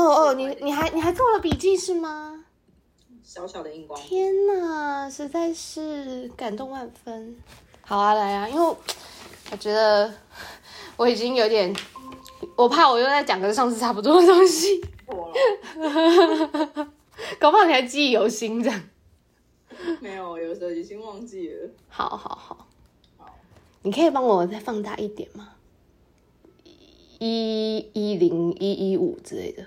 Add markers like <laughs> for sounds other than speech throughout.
哦哦，你你还你还做了笔记是吗？小小的荧光。天哪，实在是感动万分。好啊，来啊，因为我觉得我已经有点，我怕我又在讲跟上次差不多的东西。<laughs> 搞不好你还记忆犹新这样。没有，有时候已经忘记了。好好好，好，你可以帮我再放大一点吗？一一零一一五之类的。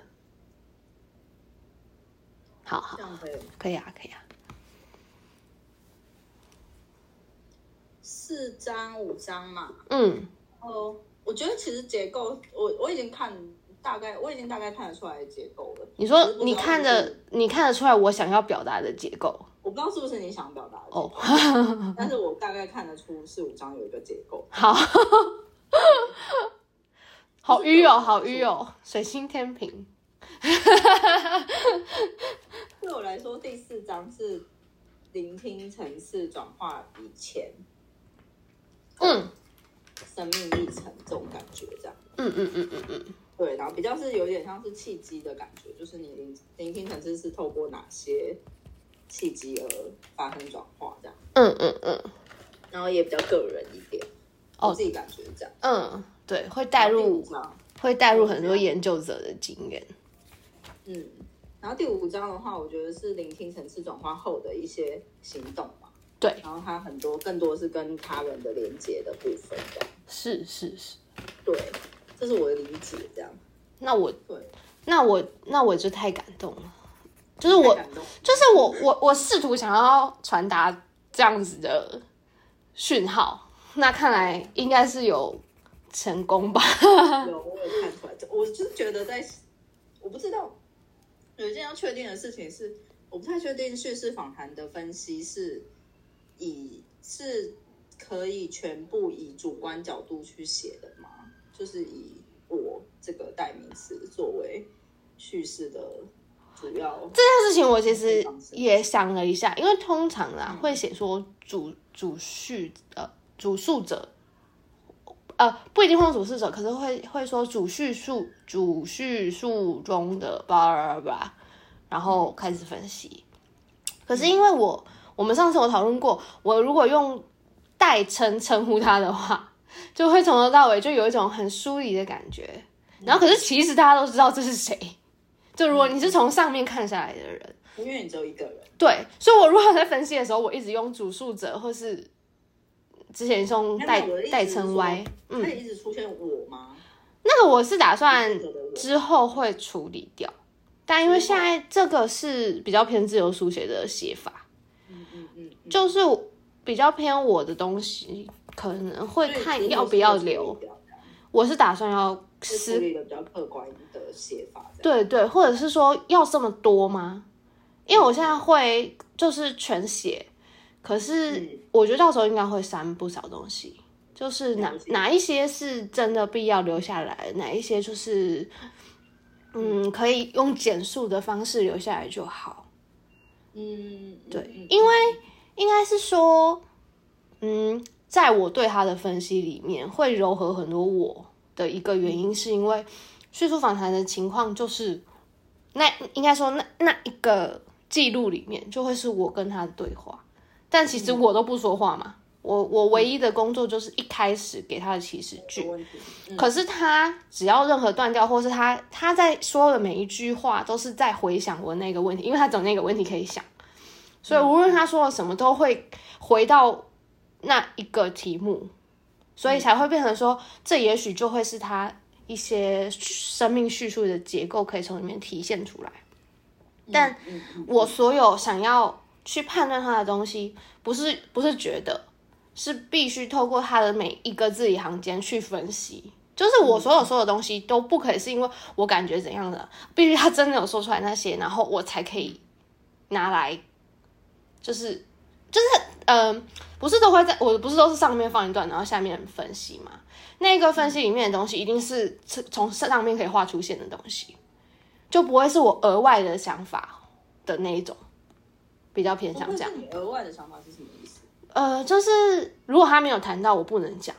好好，这样可以，可以啊，可以啊。四张五张嘛，嗯，哦，我觉得其实结构，我我已经看大概，我已经大概看得出来的结构了。你说你看着，你看得出来我想要表达的结构？我不知道是不是你想表达的哦，<laughs> 但是我大概看得出四五张有一个结构。好，<laughs> 好迂哦，好迂哦，水星天秤。<laughs> 对我来说，第四章是聆听层次转化以前。嗯，生命历程这种感觉，这样，嗯嗯嗯嗯。嗯，对，然后比较是有点像是契机的感觉，就是你聆聆听层次是透过哪些契机而发生转化，这样，嗯嗯嗯，然后也比较个人一点，哦、我自己感觉这样，嗯，对，会带入，会带入很多研究者的经验，嗯，然后第五章的话，我觉得是聆听层次转化后的一些行动嘛。对，然后它很多更多是跟他人的连接的部分，是是是，对，这是我的理解，这样。那我对，那我那我就太感动了，就是我就是我我我试图想要传达这样子的讯号，那看来应该是有成功吧？有，我有看出来，我就是觉得在，我不知道有一件要确定的事情是，我不太确定叙事访谈的分析是。以是可以全部以主观角度去写的吗？就是以我这个代名词作为叙事的主要。这件事情我其实也想了一下，因为通常啊、嗯、会写说主主叙呃主述者，呃不一定会主事者，可是会会说主叙述主叙述中的吧吧吧，然后开始分析。可是因为我。我们上次有讨论过，我如果用代称称呼他的话，就会从头到尾就有一种很疏离的感觉。然后，可是其实大家都知道这是谁。就如果你是从上面看下来的人，因为你只有一个人。对，所以我如果在分析的时候，我一直用主述者，或是之前用代代称 Y，嗯，可以一直出现我吗？那个我是打算之后会处理掉，但因为现在这个是比较偏自由书写的写法。就是比较偏我的东西，可能会看要不要留。我是打算要是一个比较客观的写法。对对，或者是说要这么多吗？因为我现在会就是全写，可是我觉得到时候应该会删不少东西。就是哪哪一些是真的必要留下来，哪一些就是嗯可以用简述的方式留下来就好。嗯，对，因为。应该是说，嗯，在我对他的分析里面，会柔和很多我的一个原因，是因为叙述访谈的情况就是，那应该说那那一个记录里面就会是我跟他的对话，但其实我都不说话嘛，我我唯一的工作就是一开始给他的起始句，可是他只要任何断掉，或是他他在说的每一句话都是在回想我那个问题，因为他总那个问题可以想。所以无论他说了什么，都会回到那一个题目，所以才会变成说，这也许就会是他一些生命叙述的结构可以从里面体现出来。但我所有想要去判断他的东西，不是不是觉得，是必须透过他的每一个字里行间去分析。就是我所有说的东西都不可以是因为我感觉怎样的，必须他真的有说出来那些，然后我才可以拿来。就是，就是，嗯、呃，不是都会在，我不是都是上面放一段，然后下面分析嘛？那个分析里面的东西一定是从上面可以画出线的东西，就不会是我额外的想法的那一种，比较偏向这样。你额外的想法是什么意思？呃，就是如果他没有谈到，我不能讲。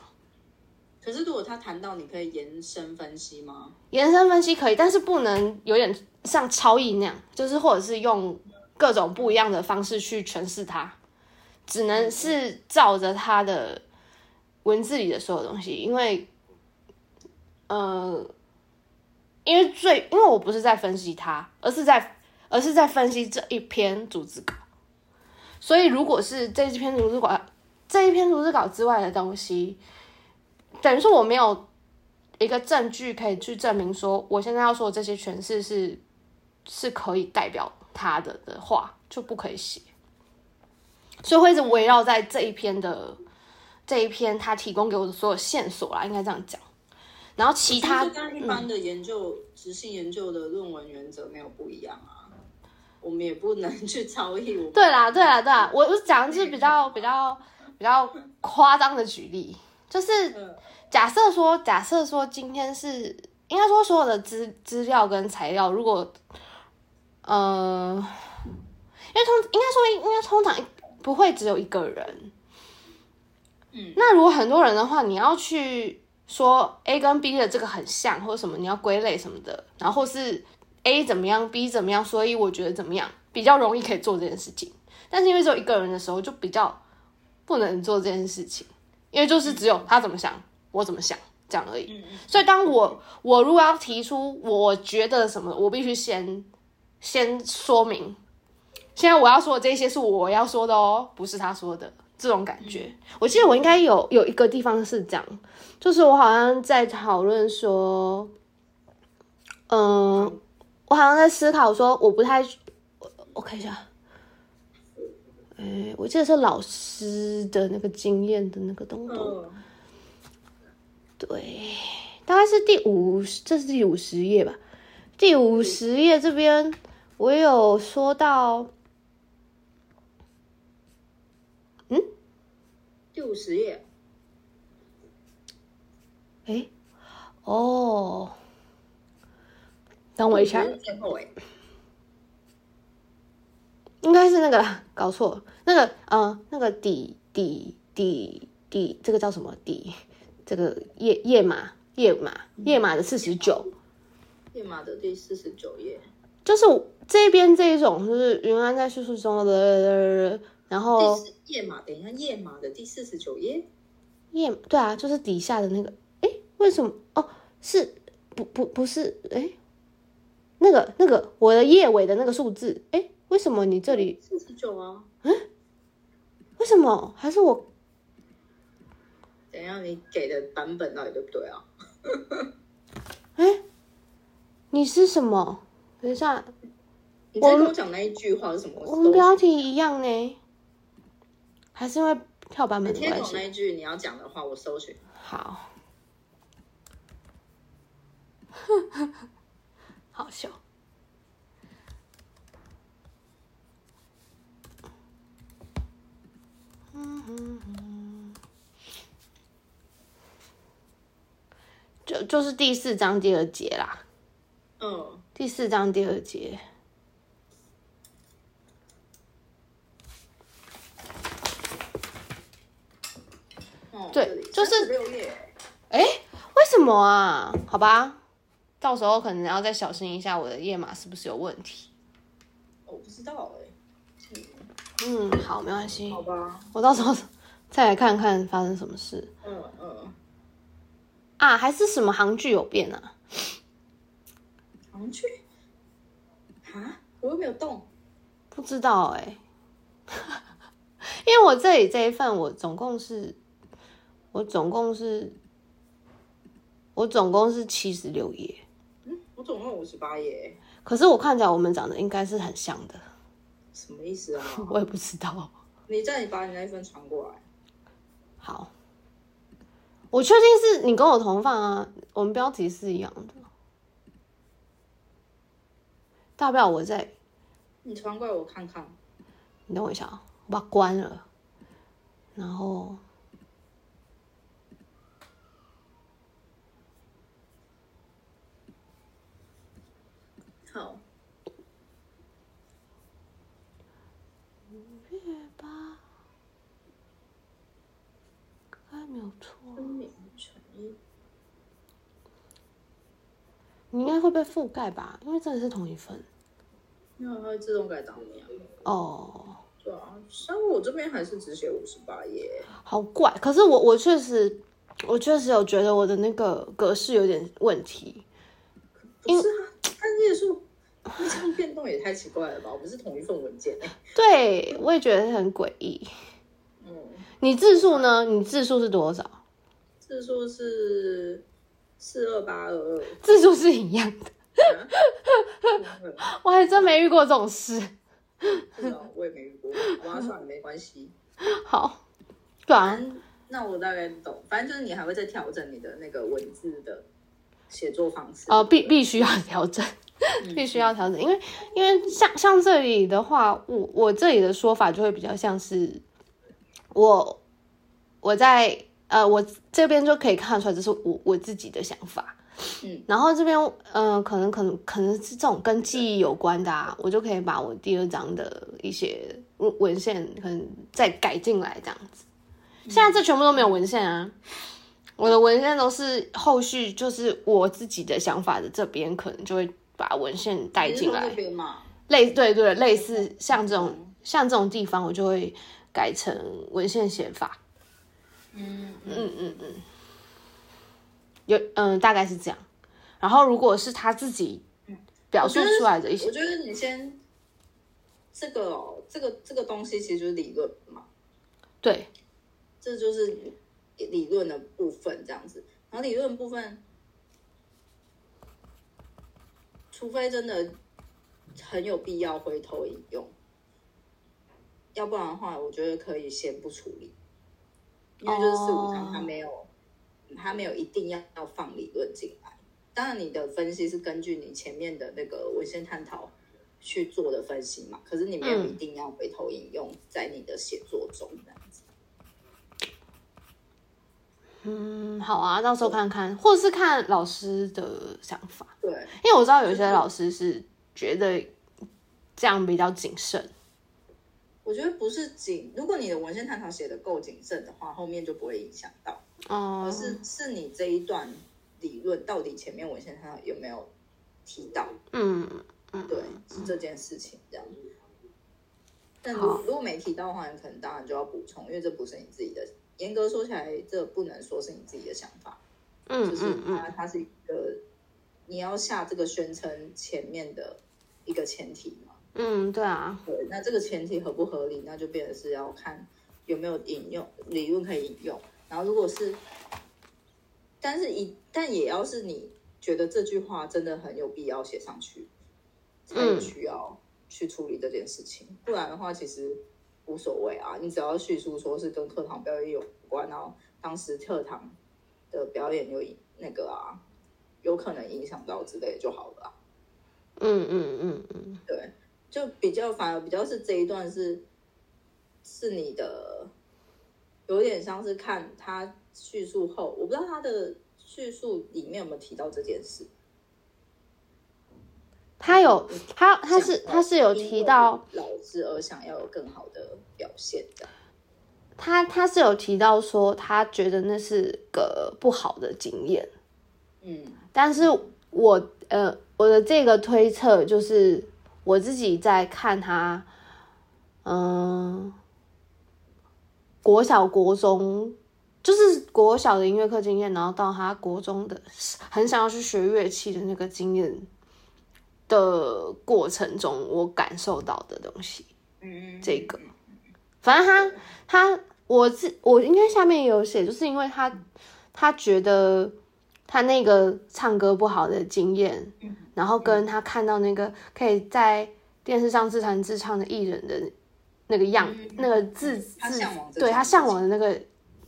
可是如果他谈到，你可以延伸分析吗？延伸分析可以，但是不能有点像超意那样，就是或者是用各种不一样的方式去诠释它，只能是照着他的文字里的所有东西，因为，呃，因为最因为我不是在分析他，而是在而是在分析这一篇组织稿，所以如果是这一篇逐字稿这一篇逐字稿之外的东西。等于说我没有一个证据可以去证明说我现在要说的这些诠释是是可以代表他的的话，就不可以写，所以会一直围绕在这一篇的这一篇他提供给我的所有线索啦，应该这样讲。然后其他跟一般的研究质性研究的论文原则没有不一样啊，我们也不能去超译。对啦，对啦，对啦，我我讲的是比较 <laughs> 比较比较夸张的举例。就是假设说，假设说今天是应该说所有的资资料跟材料，如果呃，因为通应该说应该通常不会只有一个人，嗯，那如果很多人的话，你要去说 A 跟 B 的这个很像或者什么，你要归类什么的，然后是 A 怎么样，B 怎么样，所以我觉得怎么样比较容易可以做这件事情，但是因为只有一个人的时候，就比较不能做这件事情。因为就是只有他怎么想，我怎么想，这样而已。所以当我我如果要提出我觉得什么，我必须先先说明。现在我要说的这些是我要说的哦，不是他说的这种感觉。我记得我应该有有一个地方是这样，就是我好像在讨论说，嗯，我好像在思考说，我不太，我我看一下。哎、欸，我记得是老师的那个经验的那个东东，哦、对，大概是第五，这是第五十页吧？第五十页这边我有说到，嗯，第五十页，哎、欸，哦，等我一下。应该是那个搞错，那个呃，那个底底底底，这个叫什么底？这个页页码页码页码的四十九，页码的第四十九页，就是这边这一种，就是云安在叙述中的，然后页码，等一下，页码的第四十九页，页对啊，就是底下的那个，哎，为什么？哦，是不不不是？哎，那个那个我的页尾的那个数字，哎。为什么你这里四十九啊？嗯？为什么？还是我？等一下，你给的版本到底对不对啊？<laughs> 哎，你是什么？等一下，<laughs> 你在跟我讲那一句话是什么？我们标题一样呢？还是因为跳版本的关系？听懂那一句你要讲的话，我搜寻。好，<laughs> 好笑。嗯嗯嗯，就就是第四章第二节啦。嗯，第四章第二节。哦，对，就是六页。哎，为什么啊？好吧，到时候可能要再小心一下，我的页码是不是有问题？我不知道哎。嗯，好，没关系。好吧，我到时候再来看看发生什么事。嗯嗯。啊，还是什么行距有变啊？行距？啊？我又没有动。不知道哎、欸，<laughs> 因为我这里这一份，我总共是，我总共是，我总共是七十六页。总共五十八页。可是我看起来我们长得应该是很像的。什么意思啊？<laughs> 我也不知道。你再你把你那一份传过来。好，我确定是你跟我同放啊，我们标题是一样的。大不了我再，你传过来我看看。你等我一下啊，我把它关了，然后。没有错，分秒成一，你应该会被覆盖吧？因为真的是同一份，因为它会自动改档名。哦，对啊，像我这边还是只写五十八页，好怪。可是我我确实，我确实有觉得我的那个格式有点问题，因是啊？那页数这样变动也太奇怪了吧？我们是同一份文件，对我也觉得很诡异。嗯，你字数呢？你字数是多少？字数是四二八二二，字数是一样的。<laughs> 我还真没遇过这种事。我也没遇过，我要算了，没关系。<laughs> 好，对啊，那我大概懂。反正就是你还会再调整你的那个文字的写作方式。哦、呃，必必须要调整，<laughs> 必须要调整，因为因为像像这里的话，我我这里的说法就会比较像是我我在呃我这边就可以看出来，这是我我自己的想法。嗯，然后这边，嗯、呃，可能可能可能是这种跟记忆有关的啊，我就可以把我第二章的一些文文献可能再改进来这样子。现在这全部都没有文献啊，我的文献都是后续就是我自己的想法的这边，可能就会把文献带进来。类对对，类似像这种像这种地方，我就会改成文献写法。嗯嗯嗯嗯。有嗯，大概是这样。然后，如果是他自己表述出来的一些，我觉得你先这个哦，这个这个东西其实就是理论嘛。对，这就是理论的部分，这样子。然后理论部分，除非真的很有必要回头引用，要不然的话，我觉得可以先不处理，因为就是四五章他没有。Oh. 他没有一定要要放理论进来，当然你的分析是根据你前面的那个文献探讨去做的分析嘛，可是你没有一定要回头引用在你的写作中这样子。嗯，好啊，到时候看看，或是看老师的想法。对，因为我知道有些老师是觉得这样比较谨慎。我觉得不是谨，如果你的文献探讨写的够谨慎的话，后面就不会影响到。哦，而是是你这一段理论到底前面文献探讨有没有提到？嗯嗯，对，是这件事情这样。但如如果没提到的话，你可能当然就要补充，因为这不是你自己的。严格说起来，这不能说是你自己的想法。嗯，就是它它是一个你要下这个宣称前面的一个前提。嗯，对啊，对，那这个前提合不合理，那就变成是要看有没有引用理论可以引用。然后如果是，但是一但也要是你觉得这句话真的很有必要写上去，才需要去处理这件事情。嗯、不然的话，其实无所谓啊，你只要叙述说是跟课堂表演有关，然后当时课堂的表演有那个啊，有可能影响到之类就好了、啊。嗯嗯嗯嗯，对。就比较反而比较是这一段是是你的，有点像是看他叙述后，我不知道他的叙述里面有没有提到这件事。他有，他他是他是有提到老师而想要有更好的表现的。他他是有提到说他觉得那是个不好的经验。嗯，但是我呃我的这个推测就是。我自己在看他，嗯，国小、国中，就是国小的音乐课经验，然后到他国中的很想要去学乐器的那个经验的过程中，我感受到的东西，嗯，这个，反正他他我自我应该下面也有写，就是因为他他觉得他那个唱歌不好的经验。然后跟他看到那个可以在电视上自弹自唱的艺人的那个样，嗯、那个自自，对他向往的那个，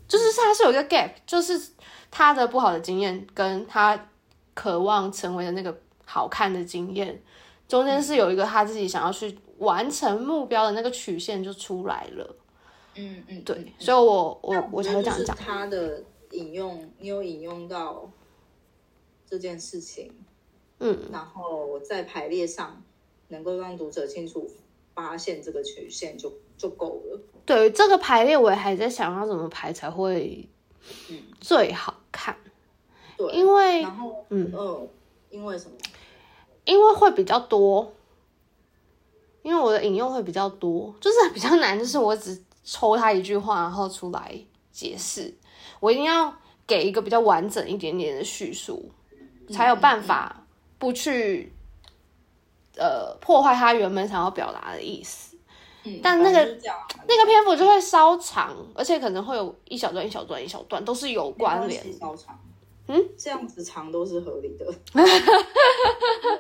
就是他是有一个 gap，就是他的不好的经验跟他渴望成为的那个好看的经验，中间是有一个他自己想要去完成目标的那个曲线就出来了。嗯嗯，对，嗯、所以我我我才会这样讲。他的引用，你有引用到这件事情。嗯，然后在排列上能够让读者清楚发现这个曲线就就够了。对，这个排列我也还在想要怎么排才会最好看。对，因为然后嗯嗯，因为什么？因为会比较多，因为我的引用会比较多，就是比较难，就是我只抽他一句话，然后出来解释，我一定要给一个比较完整一点点的叙述，才有办法不去呃破坏他原本想要表达的意思。嗯，但那个那个篇幅就会稍长，而且可能会有一小段一小段一小段都是有关联。稍长。嗯，这样子长都是合理的。<laughs>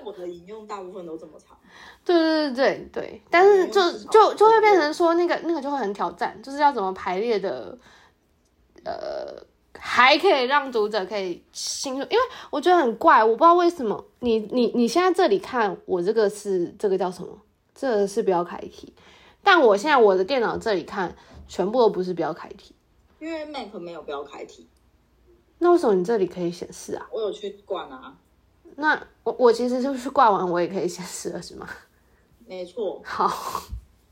我的引用大部分都这么长。<laughs> 对对对对对，但是就就就会变成说那个那个就会很挑战，就是要怎么排列的，呃，还可以让读者可以清楚，因为我觉得很怪，我不知道为什么你你你现在这里看我这个是这个叫什么？这个是标楷体，但我现在我的电脑这里看全部都不是标楷体，因为 Mac 没有标楷体。那为什么你这里可以显示啊？我有去灌啊。那我我其实就是挂完，我也可以显示了，是吗？没错。好，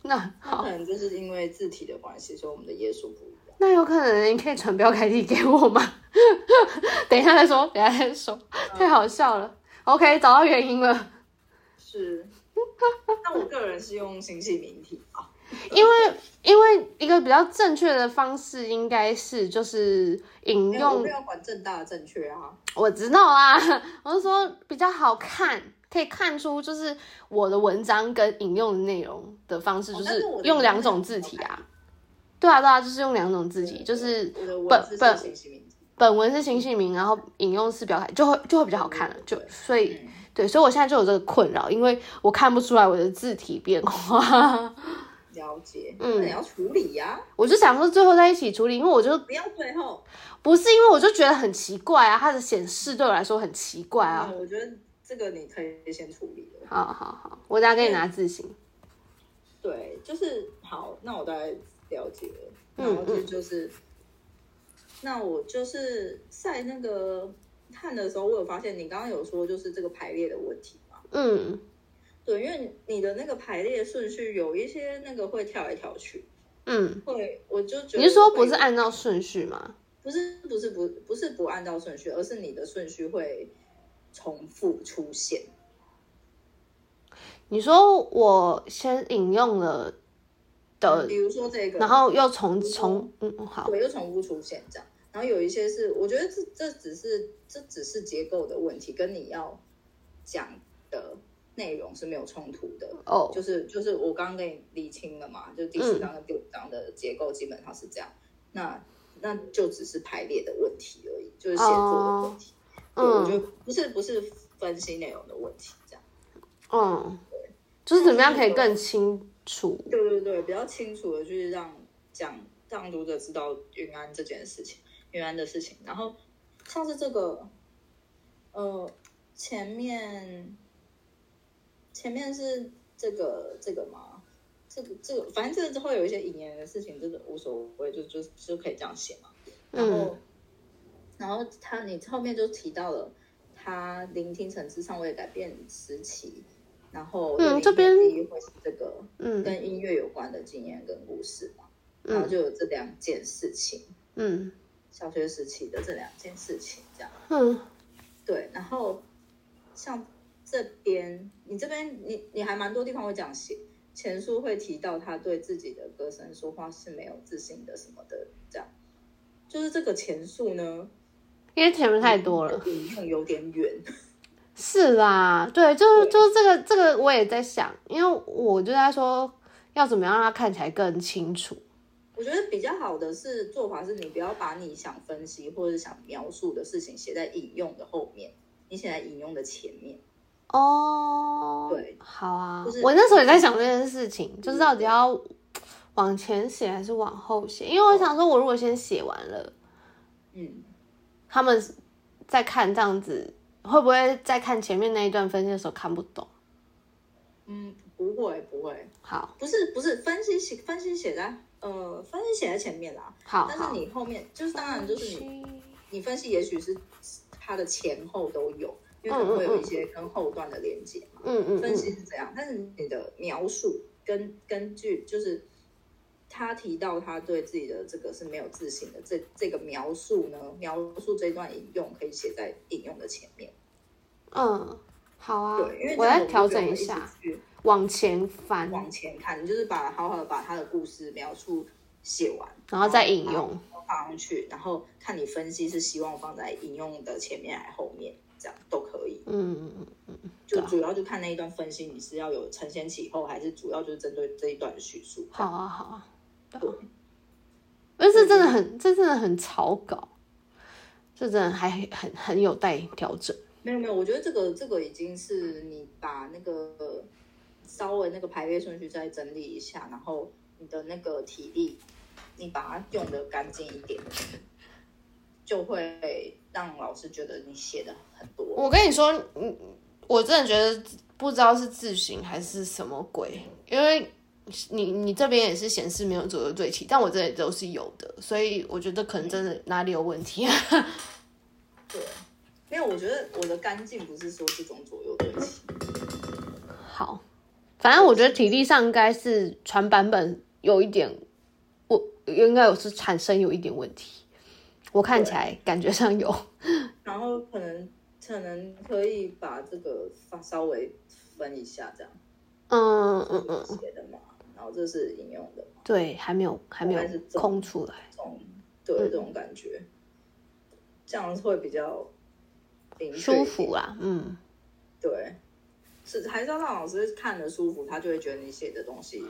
那好，那可能就是因为字体的关系，所以我们的页数不。那有可能你可以传标楷体给我吗？<laughs> 等一下再说，等一下再说，太好笑了。OK，找到原因了。是。那我个人是用新细明体啊。因为因为一个比较正确的方式应该是就是引用，不要管正大的正确啊。我知道啊，我是说比较好看，可以看出就是我的文章跟引用的内容的方式，就是用两种字体啊。对啊对啊，就是用两种字体，就是本本本文是新细明，然后引用是标楷，就会就会比较好看了。就所以对，所以我现在就有这个困扰，因为我看不出来我的字体变化。了解，<laughs> 嗯，你要处理呀、啊。我就想说最后在一起处理，因为我就不要最后，不是因为我就觉得很奇怪啊，它的显示对我来说很奇怪啊。嗯、我觉得这个你可以先处理了。好好好，我等下给你拿字型。对，就是好，那我大概了解了。然后就就是，嗯嗯那我就是在那个看的时候，我有发现你刚刚有说就是这个排列的问题嘛？嗯。对，因为你的那个排列顺序有一些那个会跳来跳去，嗯，会，我就觉得你是说不是按照顺序吗？不是，不是，不，不是不按照顺序，而是你的顺序会重复出现。你说我先引用了的，比如说这个，然后又重重，嗯，好，对，又重复出现这样。然后有一些是，我觉得这这只是这只是结构的问题，跟你要讲的。内容是没有冲突的。哦，就是就是我刚刚跟你理清了嘛，就第四章跟第五章的结构基本上是这样，嗯、那那就只是排列的问题而已，就是写作的问题，哦、对，我觉得不是不是分析内容的问题，这样，嗯，对，就是怎么样可以更清楚？对对对，比较清楚的，就是让讲让读者知道云安这件事情，云安的事情，然后像是这个，呃，前面。前面是这个这个吗？这个这个，反正这个之后有一些引言的事情，这个无所谓，就就就可以这样写嘛。然后，嗯、然后他你后面就提到了他聆听层次尚未改变时期，然后嗯，这边会是这个嗯跟音乐有关的经验跟故事嘛，嗯、然后就有这两件事情，嗯，小学时期的这两件事情这样，嗯，对，然后像。这边，你这边，你你还蛮多地方会这样写。前书会提到他对自己的歌声说话是没有自信的什么的，这样。就是这个前述呢，因为前面太多了，引用有点远。是啦，对，就是就是这个这个我也在想，因为我就在说要怎么样让它看起来更清楚。我觉得比较好的是做法是你不要把你想分析或者想描述的事情写在引用的后面，你写在引用的前面。哦，对，好啊，就是、我那时候也在想这件事情，就是到底要往前写还是往后写？因为我想说，我如果先写完了，嗯，他们在看这样子，会不会在看前面那一段分析的时候看不懂？嗯，不会，不会。好，不是，不是分析写分析写在呃分析写在前面啦。好，但是你后面就是当然就是你你分析也许是它的前后都有。因为可能会有一些跟后段的连接嘛，嗯嗯，分析是这样，但是你的描述跟根据就是他提到他对自己的这个是没有自信的，这这个描述呢，描述这段引用可以写在引用的前面。嗯，好啊，对，因为我要调整一下，往前翻，往前看，你就是把好好的把他的故事描述写完，然后再引用放上去，然后看你分析是希望放在引用的前面还是后面，这样都可以。嗯嗯嗯嗯，就主要就看那一段分析，你是要有承先启后，还是主要就是针对这一段的叙述？好啊，好啊，对。但是真的很，这真的很草稿，这真的还很很有待调整。没有没有，我觉得这个这个已经是你把那个稍微那个排列顺序再整理一下，然后你的那个体力，你把它用的干净一点，就会让老师觉得你写的很多。我跟你说，嗯，我真的觉得不知道是字形还是什么鬼，因为你你这边也是显示没有左右对齐，但我这里都是有的，所以我觉得可能真的哪里有问题啊。<laughs> 对。因为我觉得我的干净不是说这种左右对齐。好，反正我觉得体力上应该是传版本有一点，我应该有是产生有一点问题。我看起来感觉上有，<laughs> 然后可能可能可以把这个发稍微分一下，这样。嗯嗯嗯。写的嘛，这是引用的。对，还没有还没有空出来。对，这种感觉，嗯、这样会比较。舒服啊，嗯，对，是还是要让老师看得舒服，他就会觉得你写的东西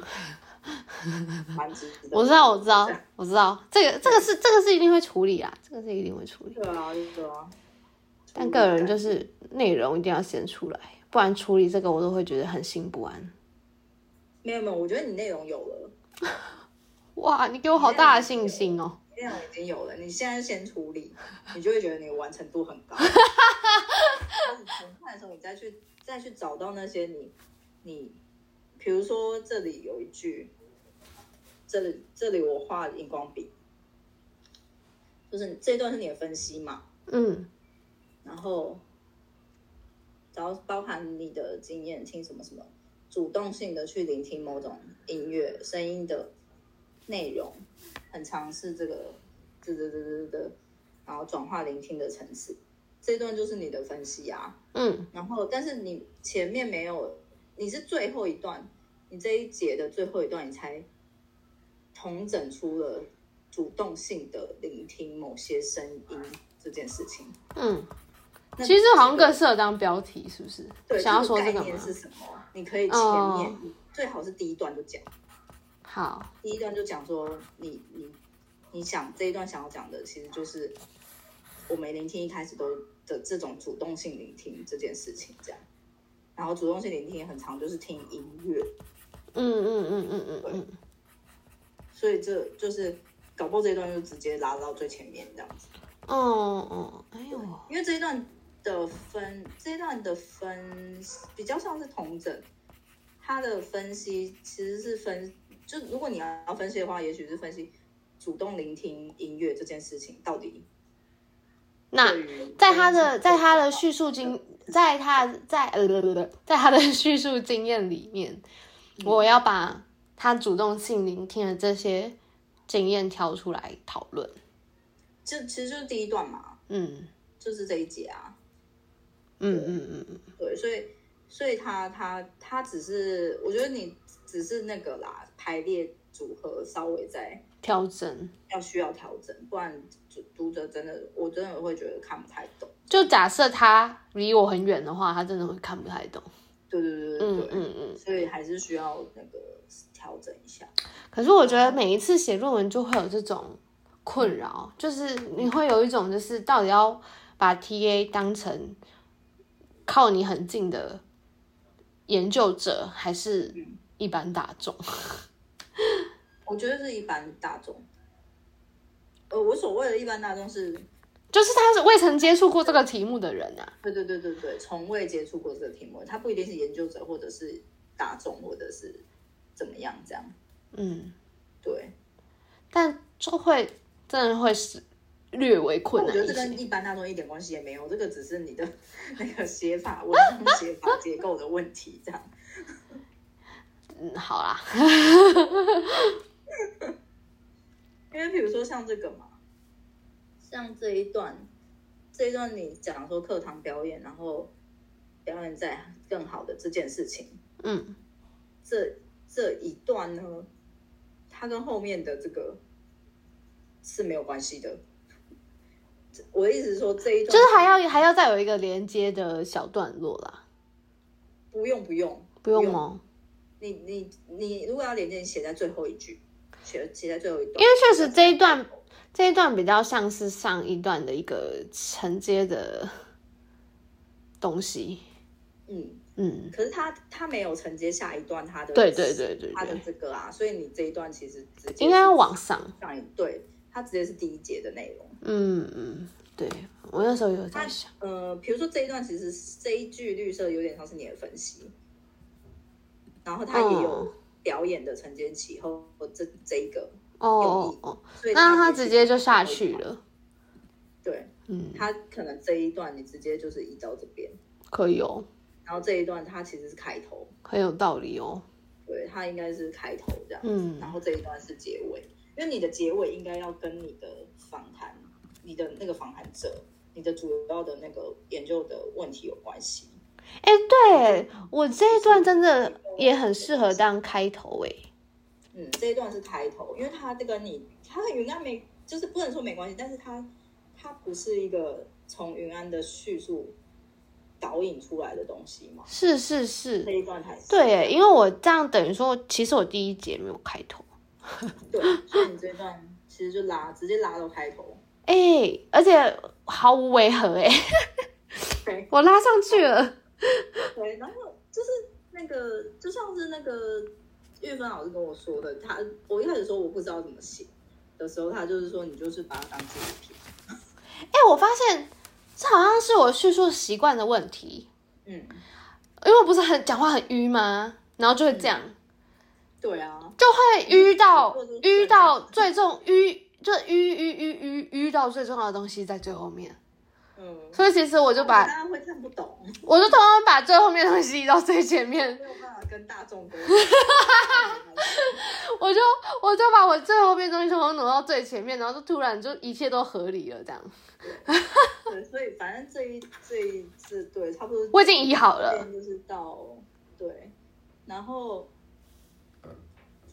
<laughs> 蛮值得。我知道，我知道，我知道，这个这个是这个是一定会处理啊，这个是一定会处理。对啊，对啊。但个人就是内容一定要先出来，不然处理这个我都会觉得很心不安。没有没有，我觉得你内容有了。哇，你给我好大的信心哦。内容已经有了，你现在先处理，你就会觉得你完成度很高。开始重看的时候，你再去再去找到那些你你，比如说这里有一句，这里这里我画荧光笔，就是这一段是你的分析嘛？嗯，然后然后包含你的经验，听什么什么，主动性的去聆听某种音乐声音的内容。很尝试这个，嘚嘚嘚嘚嘚，然后转化聆听的层次，这一段就是你的分析啊，嗯，然后但是你前面没有，你是最后一段，你这一节的最后一段，你才统整出了主动性的聆听某些声音这件事情，嗯，其实好像更适合当标题，是不是？对，想要说这个是什么？你可以前面、哦、最好是第一段就讲。好，第一段就讲说你你你想这一段想要讲的，其实就是我们聆听一开始都的这种主动性聆听这件事情，这样。然后主动性聆听也很常，就是听音乐。嗯嗯嗯嗯嗯，对。所以这就是搞不好这一段就直接拉到最前面这样子。哦哦，哎呦，因为这一段的分，这一段的分比较像是同整，他的分析其实是分。就如果你要分析的话，也许是分析主动聆听音乐这件事情到底。那在他的在他的叙述经，在他在呃在他的 <laughs> 叙述经验里面，我要把他主动性聆听的这些经验挑出来讨论。就其实就是第一段嘛，嗯，就是这一节啊，嗯嗯嗯嗯，对，所以所以他他他只是，我觉得你。只是那个啦，排列组合稍微在调整，要需要调整，不然读者真的，我真的会觉得看不太懂。就假设他离我很远的话，他真的会看不太懂。对对对对对，嗯嗯嗯，所以还是需要那个调整一下。可是我觉得每一次写论文就会有这种困扰，就是你会有一种就是到底要把 TA 当成靠你很近的研究者，还是？一般大众，<laughs> 我觉得是一般大众。呃，我所谓的一般大众是，就是他是未曾接触过这个题目的人啊。对对对对对，从未接触过这个题目，他不一定是研究者，或者是大众，或者是怎么样这样。嗯，对。但就会真的会是略微困难。我觉得这跟一般大众一点关系也没有，这个只是你的 <laughs> 那个写法、文章写法结构的问题，这样。<laughs> 嗯，好啦，<laughs> 因为比如说像这个嘛，像这一段，这一段你讲说课堂表演，然后表演在更好的这件事情，嗯，这这一段呢，它跟后面的这个是没有关系的。我的意思是说，这一段就是还要还要再有一个连接的小段落啦。不用不用不用吗？你你你如果要连接，你写在最后一句，写写在最后一段。因为确实这一段这一段比较像是上一段的一个承接的东西。嗯嗯。可是他他没有承接下一段他的对对对对他的这个啊，所以你这一段其实应该要往上上一对。它直接是第一节的内容。嗯嗯，对，我那时候有在想，呃，比如说这一段其实这一句绿色有点像是你的分析，然后它也有表演的承接起后这这一个哦哦哦，所以那它直接就下去了。对，嗯，它可能这一段你直接就是移到这边，可以哦。然后这一段它其实是开头，很有道理哦。对，它应该是开头这样，嗯，然后这一段是结尾。因为你的结尾应该要跟你的访谈，你的那个访谈者，你的主要的那个研究的问题有关系。哎、欸，对我这一段真的也很适合当开头哎。嗯，这一段是开头，因为它这个你，它和云安没，就是不能说没关系，但是它它不是一个从云安的叙述导引出来的东西嘛？是是是，这一段才是。对，因为我这样等于说，其实我第一节没有开头。<laughs> 对，所以你这段其实就拉，直接拉到开头，哎、欸，而且毫无违和、欸，哎，<laughs> 我拉上去了。<laughs> 对，然后就是那个，就像是那个玉芬老师跟我说的，他我一开始说我不知道怎么写的时候，他就是说你就是把它当纪录片。哎、欸，我发现这好像是我叙述习惯的问题。嗯，因为我不是很讲话很迂吗？然后就会这样。嗯对啊，就会遇到遇到最重遇，就遇遇遇遇遇到最重要的东西在最后面。嗯，所以其实我就把大家会看不懂，我就通常把最后面的东西移到最前面，没有办法跟大众沟。我就我就把我最后面东西统统挪到最前面，然后就突然就一切都合理了，这样。对，所以反正这一这一次对，差不多我已经移好了，就是到对，然后。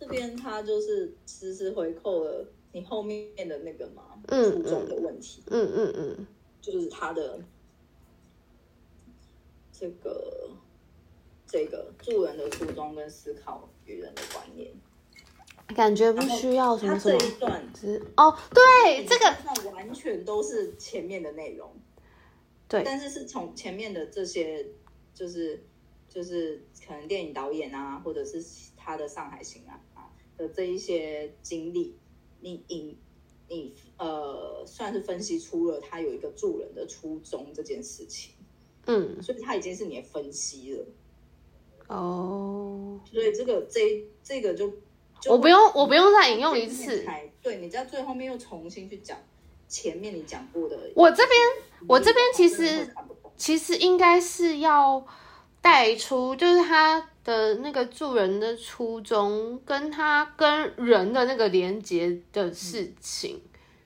这边他就是实时回扣了你后面的那个嘛，初衷的问题，嗯嗯嗯，嗯，就是他的这个这个助人的初衷跟思考与人的观念，感觉不需要什么什么。这一段哦，对，这个那完全都是前面的内容，对，但是是从前面的这些，就是就是可能电影导演啊，或者是他的上海行啊。的这一些经历，你引你呃，算是分析出了他有一个助人的初衷这件事情，嗯，所以他已经是你的分析了，哦，所以这个这这个就，就我不用我不用再引用一次，对，你在最后面又重新去讲前面你讲过的，我这边我这边其实其实应该是要带出，就是他。的那个助人的初衷，跟他跟人的那个连接的事情，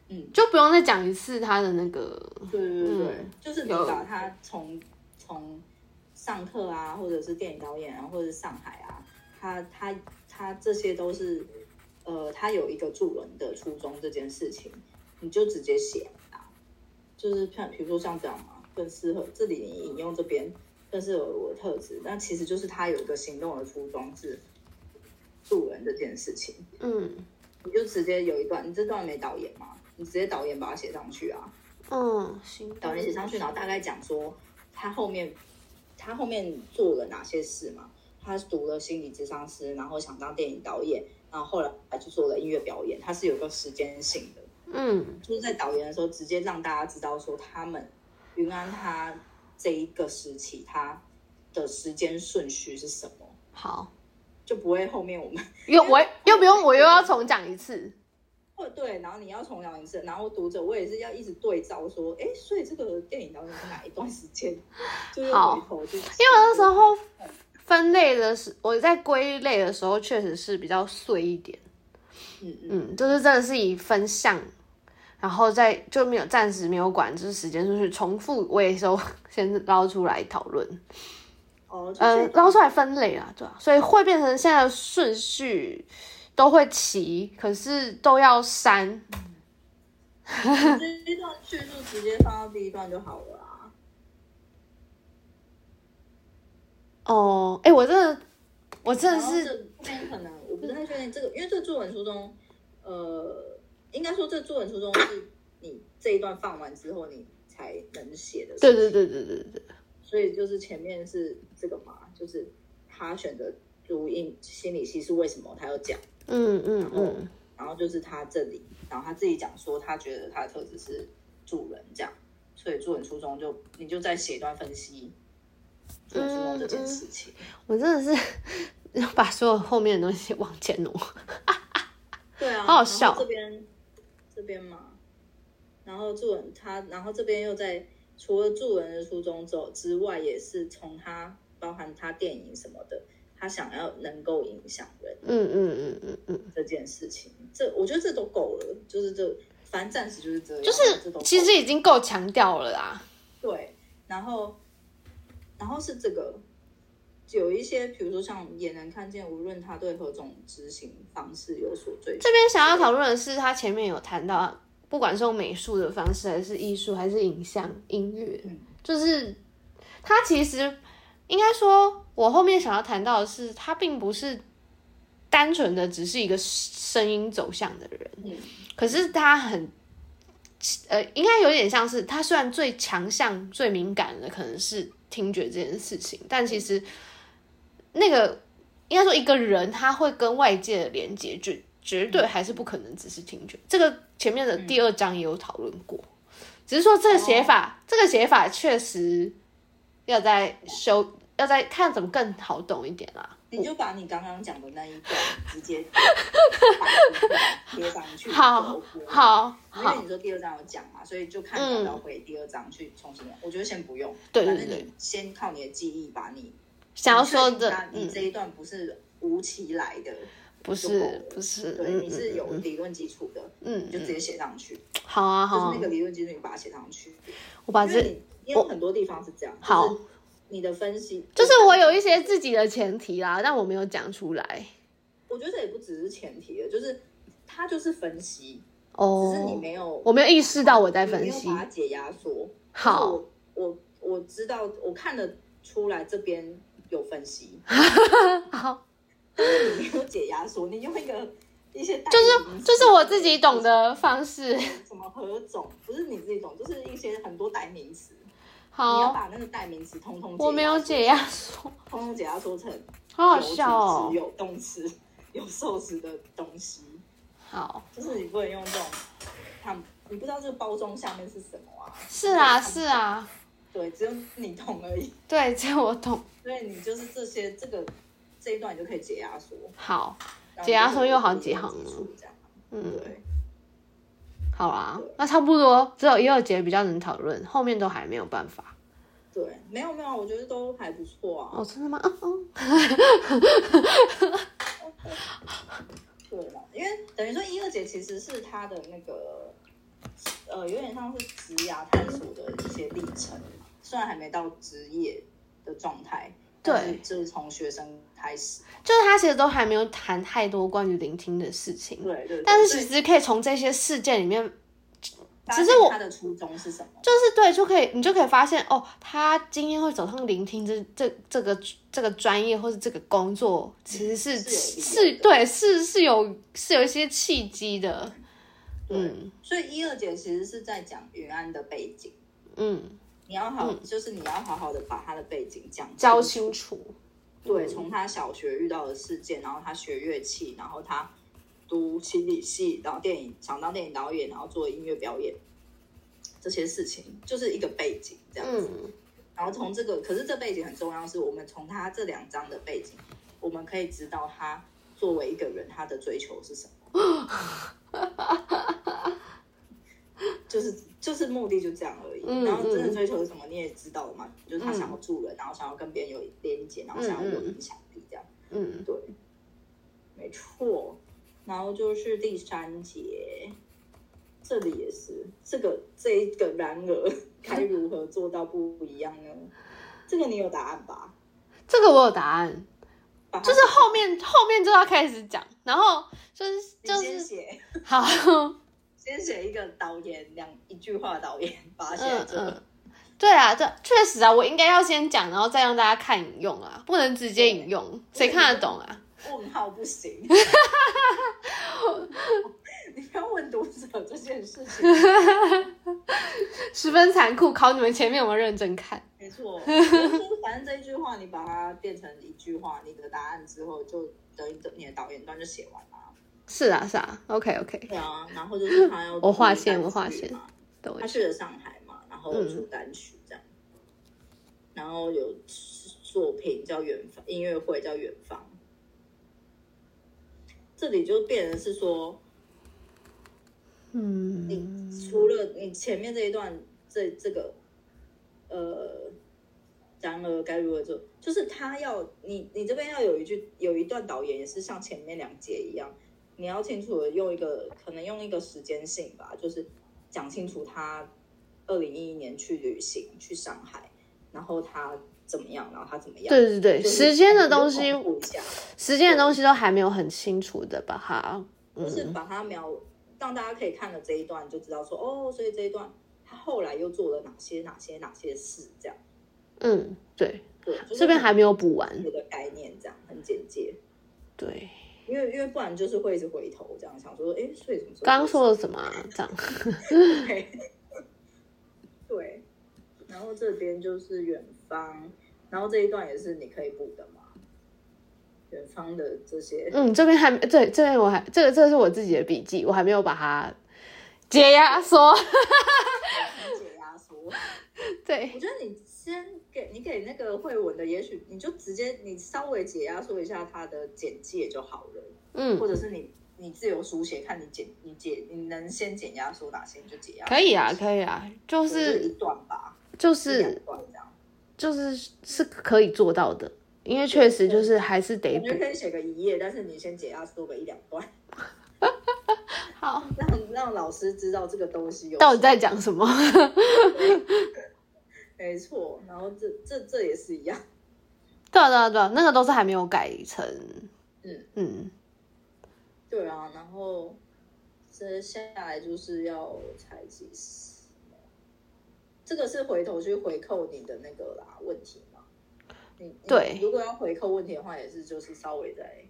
嗯，就不用再讲一次他的那个，对对对就是你把他从从上课啊，或者是电影导演啊，或者是上海啊，他他他这些都是，呃，他有一个助人的初衷这件事情，你就直接写啊，就是像比如说像这样嘛，更适合这里你引用这边。这是我的特质，但其实就是他有一个行动的初衷是助人这件事情。嗯，你就直接有一段，你这段没导演吗？你直接导演把它写上去啊。嗯，行。导演写上去，然后大概讲说他后面他后面做了哪些事嘛？他读了心理咨商师，然后想当电影导演，然后后来还去做了音乐表演。他是有个时间性的。嗯，就是在导演的时候，直接让大家知道说他们云安他。这一个时期，它的时间顺序是什么？好，就不会后面我们 <laughs> 又我 <laughs> 又不用我又要重讲一次。哦，对，然后你要重讲一次，然后读者我也是要一直对照说，哎，所以这个电影导演是哪一段时间？<laughs> 就回头就，因为那时候分类的时，我在归类的时候确实是比较碎一点。嗯嗯，就是真的是以分项然后再就没有暂时没有管，就是时间顺序重复未收，<laughs> 先捞出来讨论。哦，嗯，捞出来分类啊，对啊，所以会变成现在的顺序都会齐，可是都要删。这一段叙述直接放到第一段就好了啊。<laughs> 哦，哎，我真的，我真的是后面可能我不太确定这个，因为这个作文书中，呃，应该说这个作文初衷是你这一段放完之后你才能写的。对对对对对对。所以就是前面是这个嘛，就是他选择读英心理系是为什么？他有讲，嗯嗯嗯，然后就是他这里，然后他自己讲说他觉得他的特质是助人这样，所以作文初衷就你就在写一段分析，作文初衷这件事情，嗯嗯，我真的是要 <laughs> 把所有后面的东西往前挪，<laughs> 对啊，好好笑，这边这边嘛，然后作文他，然后这边又在。除了助人的初衷之之外，也是从他包含他电影什么的，他想要能够影响人，嗯嗯嗯嗯嗯，这件事情，这我觉得这都够了，就是这反正暂时就是这样，就是其实已经够强调了啦。对，然后然后是这个有一些，比如说像也能看见，无论他对何种执行方式有所追求，这边想要讨论的是，他前面有谈到。不管是用美术的方式，还是艺术，还是影像、音乐，就是他其实应该说，我后面想要谈到的是，他并不是单纯的只是一个声音走向的人，可是他很呃，应该有点像是他虽然最强项、最敏感的可能是听觉这件事情，但其实那个应该说一个人他会跟外界的连接就。绝对还是不可能只是听觉，这个前面的第二章也有讨论过，只是说这个写法，这个写法确实要再修，要再看怎么更好懂一点啦。你就把你刚刚讲的那一段直接贴上去，<laughs> 好好，因为你说第二章有讲嘛，所以就看要不要回第二章去重新。我觉得先不用，对对对，你先靠你的记忆把你想要说的，你这一段不是无期来的。不是不是，对，你是有理论基础的，嗯，你就直接写上去。好啊，好，就是那个理论基础，你把它写上去。我把这，因为很多地方是这样。好，你的分析就是我有一些自己的前提啦，但我没有讲出来。我觉得这也不只是前提了，就是它就是分析哦，只是你没有，我没有意识到我在分析，把它解压缩。好，我我我知道，我看得出来这边有分析。<laughs> 好。你没有解压缩，你用一个一些就是就是我自己懂的方式，什么何种不是你自己懂，就是一些很多代名词。好，你要把那个代名词通通我没有解压缩，通通解压缩成好好笑哦，有动词有受词的东西。好，就是你不能用这种，他你不知道这个包装下面是什么啊？是啊是啊，对，只有你懂而已。<laughs> 对，只有我懂。所以你就是这些这个。这一段你就可以解压缩，好，解压缩又好几行了，嗯，对，好啊，那差不多，只有一二节比较能讨论，后面都还没有办法。对，没有没有，我觉得都还不错啊。哦，真的吗？嗯 <laughs> 对了，因为等于说一二节其实是他的那个，呃，有点像是职涯探索的一些历程，虽然还没到职业的状态。对，就是从学生开始，就是他其实都还没有谈太多关于聆听的事情。对对，对。但是其实可以从这些事件里面，其实我他的初衷是什么？就是对，就可以你就可以发现哦，他今天会走上聆听这这这个这个专业或是这个工作，其实是是，是对，是是有是有一些契机的。嗯，所以一二姐其实是在讲云安的背景。嗯。你要好，嗯、就是你要好好的把他的背景讲教清楚。对，从他小学遇到的事件，然后他学乐器，然后他读心理系，然后电影想当电影导演，然后做音乐表演，这些事情就是一个背景这样子。嗯、然后从这个，可是这背景很重要，是我们从他这两章的背景，我们可以知道他作为一个人，他的追求是什么。<laughs> 就是就是目的就这样而已，嗯、然后真的追求是什么你也知道了嘛？嗯、就是他想要助人，然后想要跟别人有连接，然后想要有影响力这样。嗯，对，没错。然后就是第三节，这里也是这个这一个，然而该如何做到不一样呢？这个你有答案吧？这个我有答案，就是后面后面就要开始讲，然后就是就是先写好，先写一个导言，两一句话导言，把它写这。嗯嗯对啊，这确实啊，我应该要先讲，然后再让大家看引用啊，不能直接引用，谁看得懂啊？问号不行，<laughs> 你不要问读者这件事情，十分残酷，考你们前面有没有认真看？没错，反正这一句话你把它变成一句话，你的答案之后，就等于你的导演段就写完了。是啊，是啊，OK OK。对啊，然后就是他要我划线，我划线，他去了上海嘛。然后出单曲这样，嗯、然后有作品叫《远方》，音乐会叫《远方》。这里就变成是说，嗯，你除了你前面这一段，这这个，呃，然而该如何做？就是他要你，你这边要有一句，有一段导演，也是像前面两节一样，你要清楚的用一个，可能用一个时间性吧，就是讲清楚他。二零一一年去旅行去上海，然后他怎么样？然后他怎么样？对对对，时间的东西，时间的东西都还没有很清楚的把它，就是把它描，让大家可以看了这一段就知道说哦，所以这一段他后来又做了哪些哪些哪些事，这样。嗯，对对，这边还没有补完这个概念，这样很简洁。对，因为因为不然就是会一直回头这样想说，哎，所以什么？刚刚说了什么啊？这样。<laughs> 对，然后这边就是远方，然后这一段也是你可以补的嘛。远方的这些，嗯，这边还对，这边我还这个这个是我自己的笔记，我还没有把它解压缩。<laughs> 解压缩，对，我觉得你先给你给那个慧文的，也许你就直接你稍微解压缩一下他的简介就好了，嗯，或者是你。你自由书写，看你解，你解，你能先解压缩哪些你就解压。可以啊，可以啊，就是一段吧，就是就是是可以做到的，因为确实就是还是得。我觉得可以写个一页，但是你先解压缩个一两段。<laughs> 好，让让老师知道这个东西有到底在讲什么。没错，然后这这这也是一样。<laughs> 对啊对啊对啊，那个都是还没有改成，嗯嗯。对啊，然后接下来就是要采集，这个是回头去回扣你的那个啦问题嘛？你对，如果要回扣问题的话，也是就是稍微在。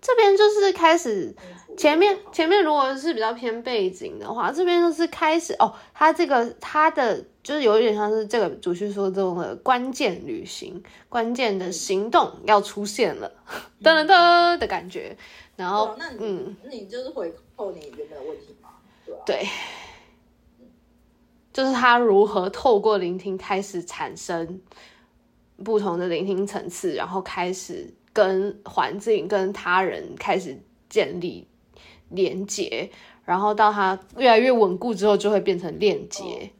这边就是开始，前面前面如果是比较偏背景的话，这边就是开始哦，他这个他的就是有一点像是这个主叙说中的关键旅行、关键的行动要出现了，噔噔噔的感觉。然后，那嗯，你就是回扣你有没有问题吗？对啊，对，就是他如何透过聆听开始产生不同的聆听层次，然后开始。跟环境、跟他人开始建立连接，然后到他越来越稳固之后，就会变成链接。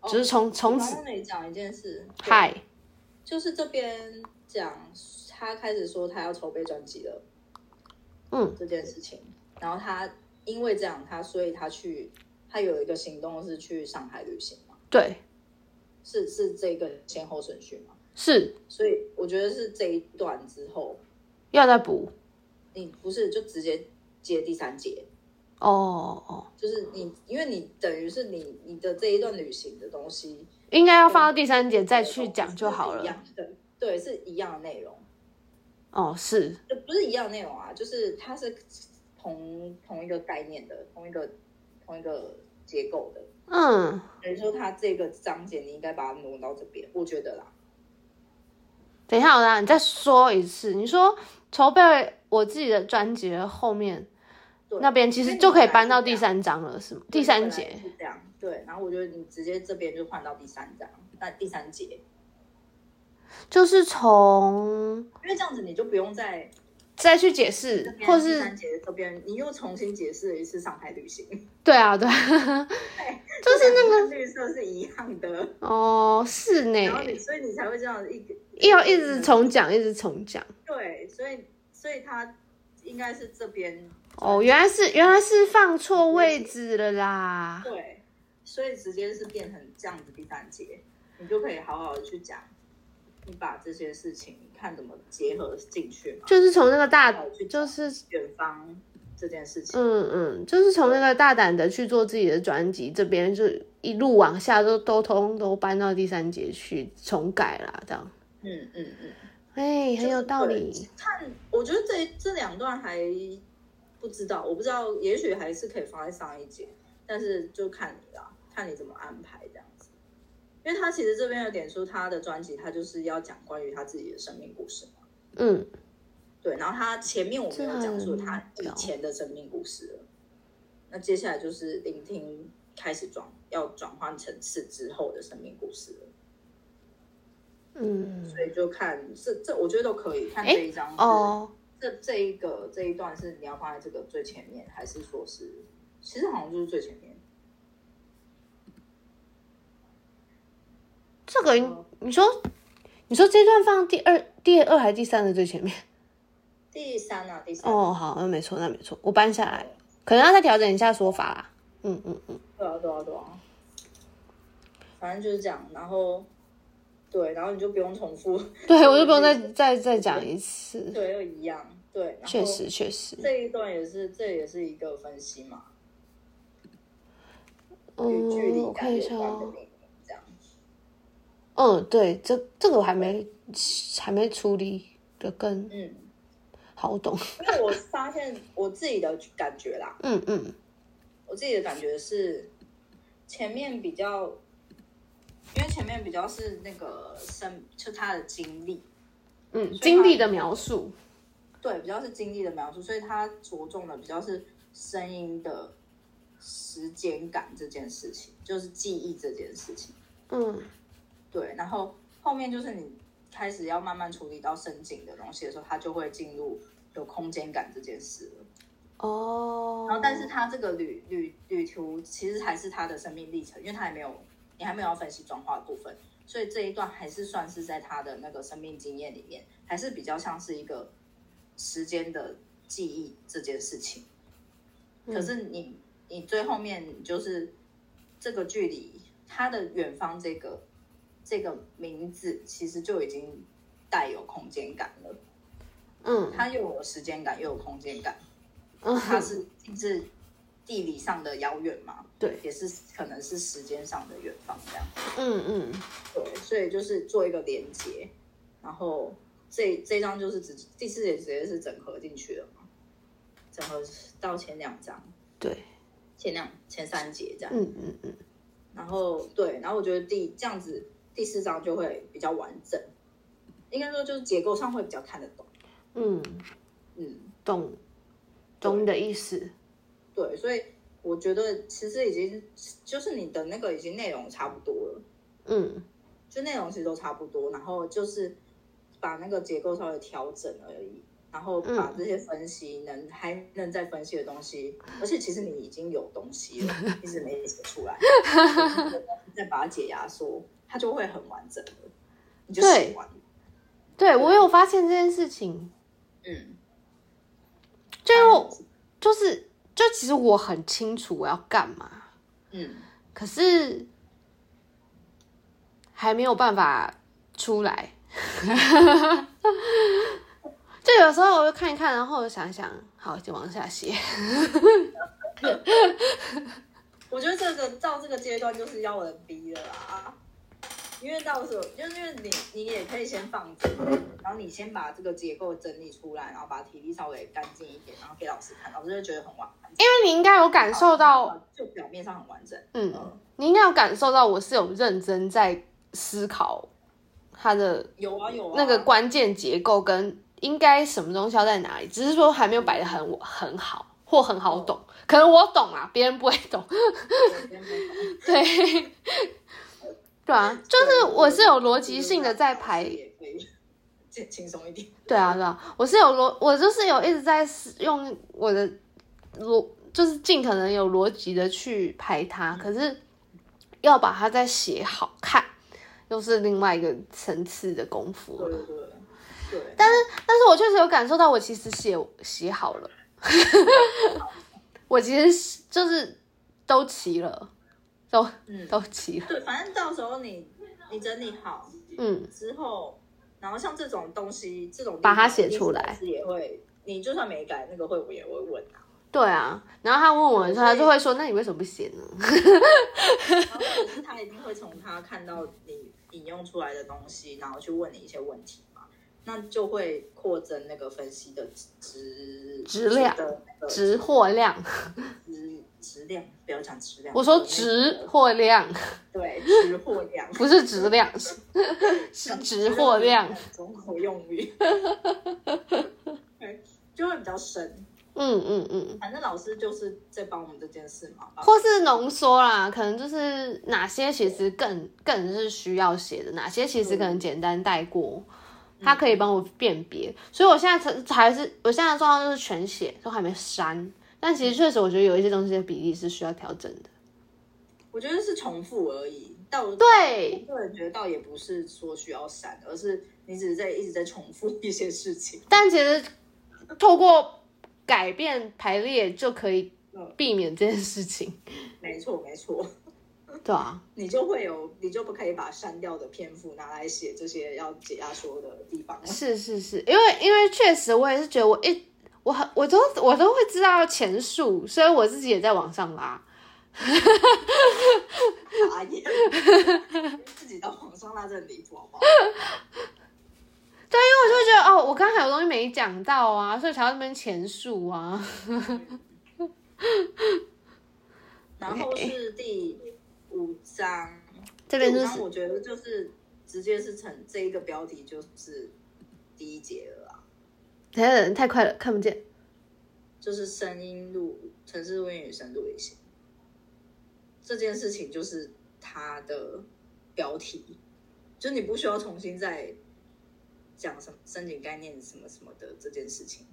哦、就是从从此。刚刚你讲一件事，嗨，就是这边讲他开始说他要筹备专辑了，嗯，这件事情。然后他因为这样，他所以他去，他有一个行动是去上海旅行嘛？对，是是这个先后顺序吗？是，所以我觉得是这一段之后要再补。你不是就直接接第三节哦哦，就是你，因为你等于是你你的这一段旅行的东西，应该要放到第三节再去讲就好了。一样的，对，是一样的内容。哦，是，就不是一样的内容啊，就是它是同同一个概念的，同一个同一个结构的。嗯，等于说它这个章节你应该把它挪到这边，我觉得啦。等一下，我让你再说一次。你说筹备我自己的专辑的后面那边，其实就可以搬到第三章了，是吗？第三节是这样，对。然后我觉得你直接这边就换到第三章，那第三节就是从，因为这样子你就不用再再去解释，或是第三节这边你又重新解释了一次上海旅行。对啊，对，<laughs> 就是那个绿色是一样的哦，是呢。然后你所以你才会这样一个。要一直重讲，一直重讲。对，所以所以他应该是这边。哦，原来是原来是放错位置了啦。对，所以直接是变成这样子第三节，你就可以好好的去讲，你把这些事情你看怎么结合进去嘛。就是从那个大，就是远方这件事情。嗯嗯，就是从那个大胆的去做自己的专辑这边，就一路往下都都通都搬到第三节去重改啦，这样。嗯嗯嗯。哎，很有道理。看，我觉得这这两段还不知道，我不知道，也许还是可以放在上一节，但是就看你啦，看你怎么安排这样子。因为他其实这边有点说，他的专辑他就是要讲关于他自己的生命故事嘛。嗯，对。然后他前面我没有讲述他以前的生命故事了，那接下来就是聆听开始转要转换层次之后的生命故事了。嗯，所以就看这这，我觉得都可以看这一张哦。这这一个这一段是你要放在这个最前面，还是说是其实好像就是最前面？这个你说你说这段放第二第二还是第三的最前面？<laughs> 第三啊，第三。哦，好，那没错，那没错，我搬下来，可能要再调整一下说法啦。嗯嗯嗯，对啊对啊对啊，反正就是这样，然后。对，然后你就不用重复。<laughs> 对，我就不用再再再讲一次。对，又一样。对，确实确实。这一段也是，这也是一个分析嘛。嗯，我看一下哦。嗯，对，这这个我还没还没处理的更嗯好懂。因为我发现我自己的感觉啦，嗯嗯，我自己的感觉是前面比较。因为前面比较是那个生，就他的经历，嗯，经历的描述，对，比较是经历的描述，所以他着重的比较是声音的时间感这件事情，就是记忆这件事情，嗯，对，然后后面就是你开始要慢慢处理到深井的东西的时候，他就会进入有空间感这件事了，哦，然后但是他这个旅旅旅途其实还是他的生命历程，因为他还没有。你还没有要分析转化的部分，所以这一段还是算是在他的那个生命经验里面，还是比较像是一个时间的记忆这件事情。可是你你最后面就是这个距离，他的远方这个这个名字其实就已经带有空间感了。嗯，它又有时间感，又有空间感。嗯，它是是。地理上的遥远嘛，<laughs> 对，也是可能是时间上的远方这样。嗯嗯，对，所以就是做一个连接，然后这这张就是直第四节直接是整合进去了嘛，整合到前两张，对，前两前三节这样。嗯嗯嗯，然后对，然后我觉得第这样子第四章就会比较完整，应该说就是结构上会比较看得懂。嗯嗯，懂懂你的意思。对，所以我觉得其实已经就是你的那个已经内容差不多了，嗯，就内容其实都差不多，然后就是把那个结构稍微调整而已，然后把这些分析能、嗯、还能再分析的东西，而且其实你已经有东西了，<laughs> 一直没写出来，<laughs> 再把它解压缩，它就会很完整了，你就。对，对，我有发现这件事情，嗯，就就是。就其实我很清楚我要干嘛，嗯，可是还没有办法出来。<laughs> 就有时候我就看一看，然后我就想一想，好，就往下写。<laughs> 我觉得这个到这个阶段就是要人逼的啦。因为到时候就是因为你，你也可以先放着，然后你先把这个结构整理出来，然后把体力稍微干净一点，然后给老师看，老师就觉得很完整。因为你应该有感受到，就表面上很完整。嗯，嗯，你应该有感受到我是有认真在思考它的有啊有啊那个关键结构跟应该什么东西要在哪里，只是说还没有摆的很很好或很好懂，可能我懂啊，别人不会懂。<laughs> 对。对啊，就是我是有逻辑性的在排，也可以轻松一点。对啊，对啊，我是有逻，我就是有一直在用我的逻，就是尽可能有逻辑的去排它。可是要把它再写好看，又是另外一个层次的功夫了。对对，对，但是但是我确实有感受到，我其实写写好了，<laughs> 我其实就是都齐了，都嗯都齐了。对，反正到时候你你整理好，嗯，之后，然后像这种东西，这种把它写出来也会，你就算没改，那个会我也会问啊。对啊，然后他问我的时候，他就会说：“那你为什么不写呢？”然后他一定会从他看到你引用出来的东西，然后去问你一些问题嘛，那就会扩增那个分析的质质量的质或量，质质量不要讲质量，我说质或量，对，质或量。<laughs> 不是质量，<laughs> 是质或量，综合用语，就会比较深。嗯嗯嗯，反正老师就是在帮我们这件事嘛，或是浓缩啦，可能就是哪些其实更更是需要写的，哪些其实可能简单带过，他可以帮我辨别。所以我现在才还是我现在的状况就是全写，都还没删。但其实确实，我觉得有一些东西的比例是需要调整的。我觉得是重复而已，倒对，我个人觉得倒也不是说需要删，而是你只是在一直在重复一些事情。但其实透过。改变排列就可以避免这件事情。嗯、没错，没错。<laughs> 对啊，你就会有，你就不可以把删掉的篇幅拿来写这些要解压缩的地方。是是是，因为因为确实我也是觉得我一我很我都我都会知道前述，所以我自己也在往上拉。打野，自己到往上拉，这很离谱，好不好？对，因为我就会觉得哦，我刚才有东西没讲到啊，所以才要那边前述啊。然后是第五章，这边就是我觉得就是直接是成这一个标题就是第一节了啊。等下人太快了，看不见。就是声音录城市录音与深度旅行这件事情，就是它的标题，就你不需要重新再。讲什么申请概念什么什么的这件事情，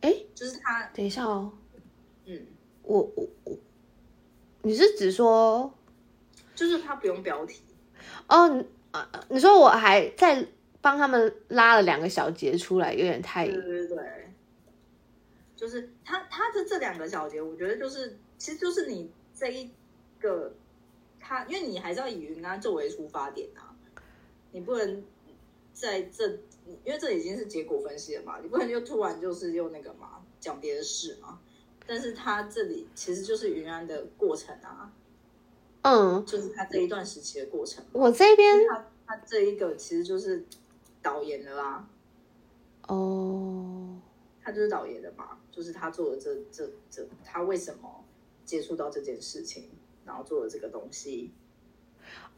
哎，就是他。等一下哦，嗯，我我我，你是指说，就是他不用标题哦？你啊，你说我还在帮他们拉了两个小节出来，有点太……对对对，就是他他的这两个小节，我觉得就是其实就是你这一个他，因为你还是要以云安作为出发点啊，你不能。在这，因为这已经是结果分析了嘛，你不能就突然就是用那个嘛讲别的事嘛。但是他这里其实就是云安的过程啊，嗯，就是他这一段时期的过程。我这边他他这一个其实就是导演的啦，哦，他就是导演的嘛，就是他做的这这这，他为什么接触到这件事情，然后做了这个东西，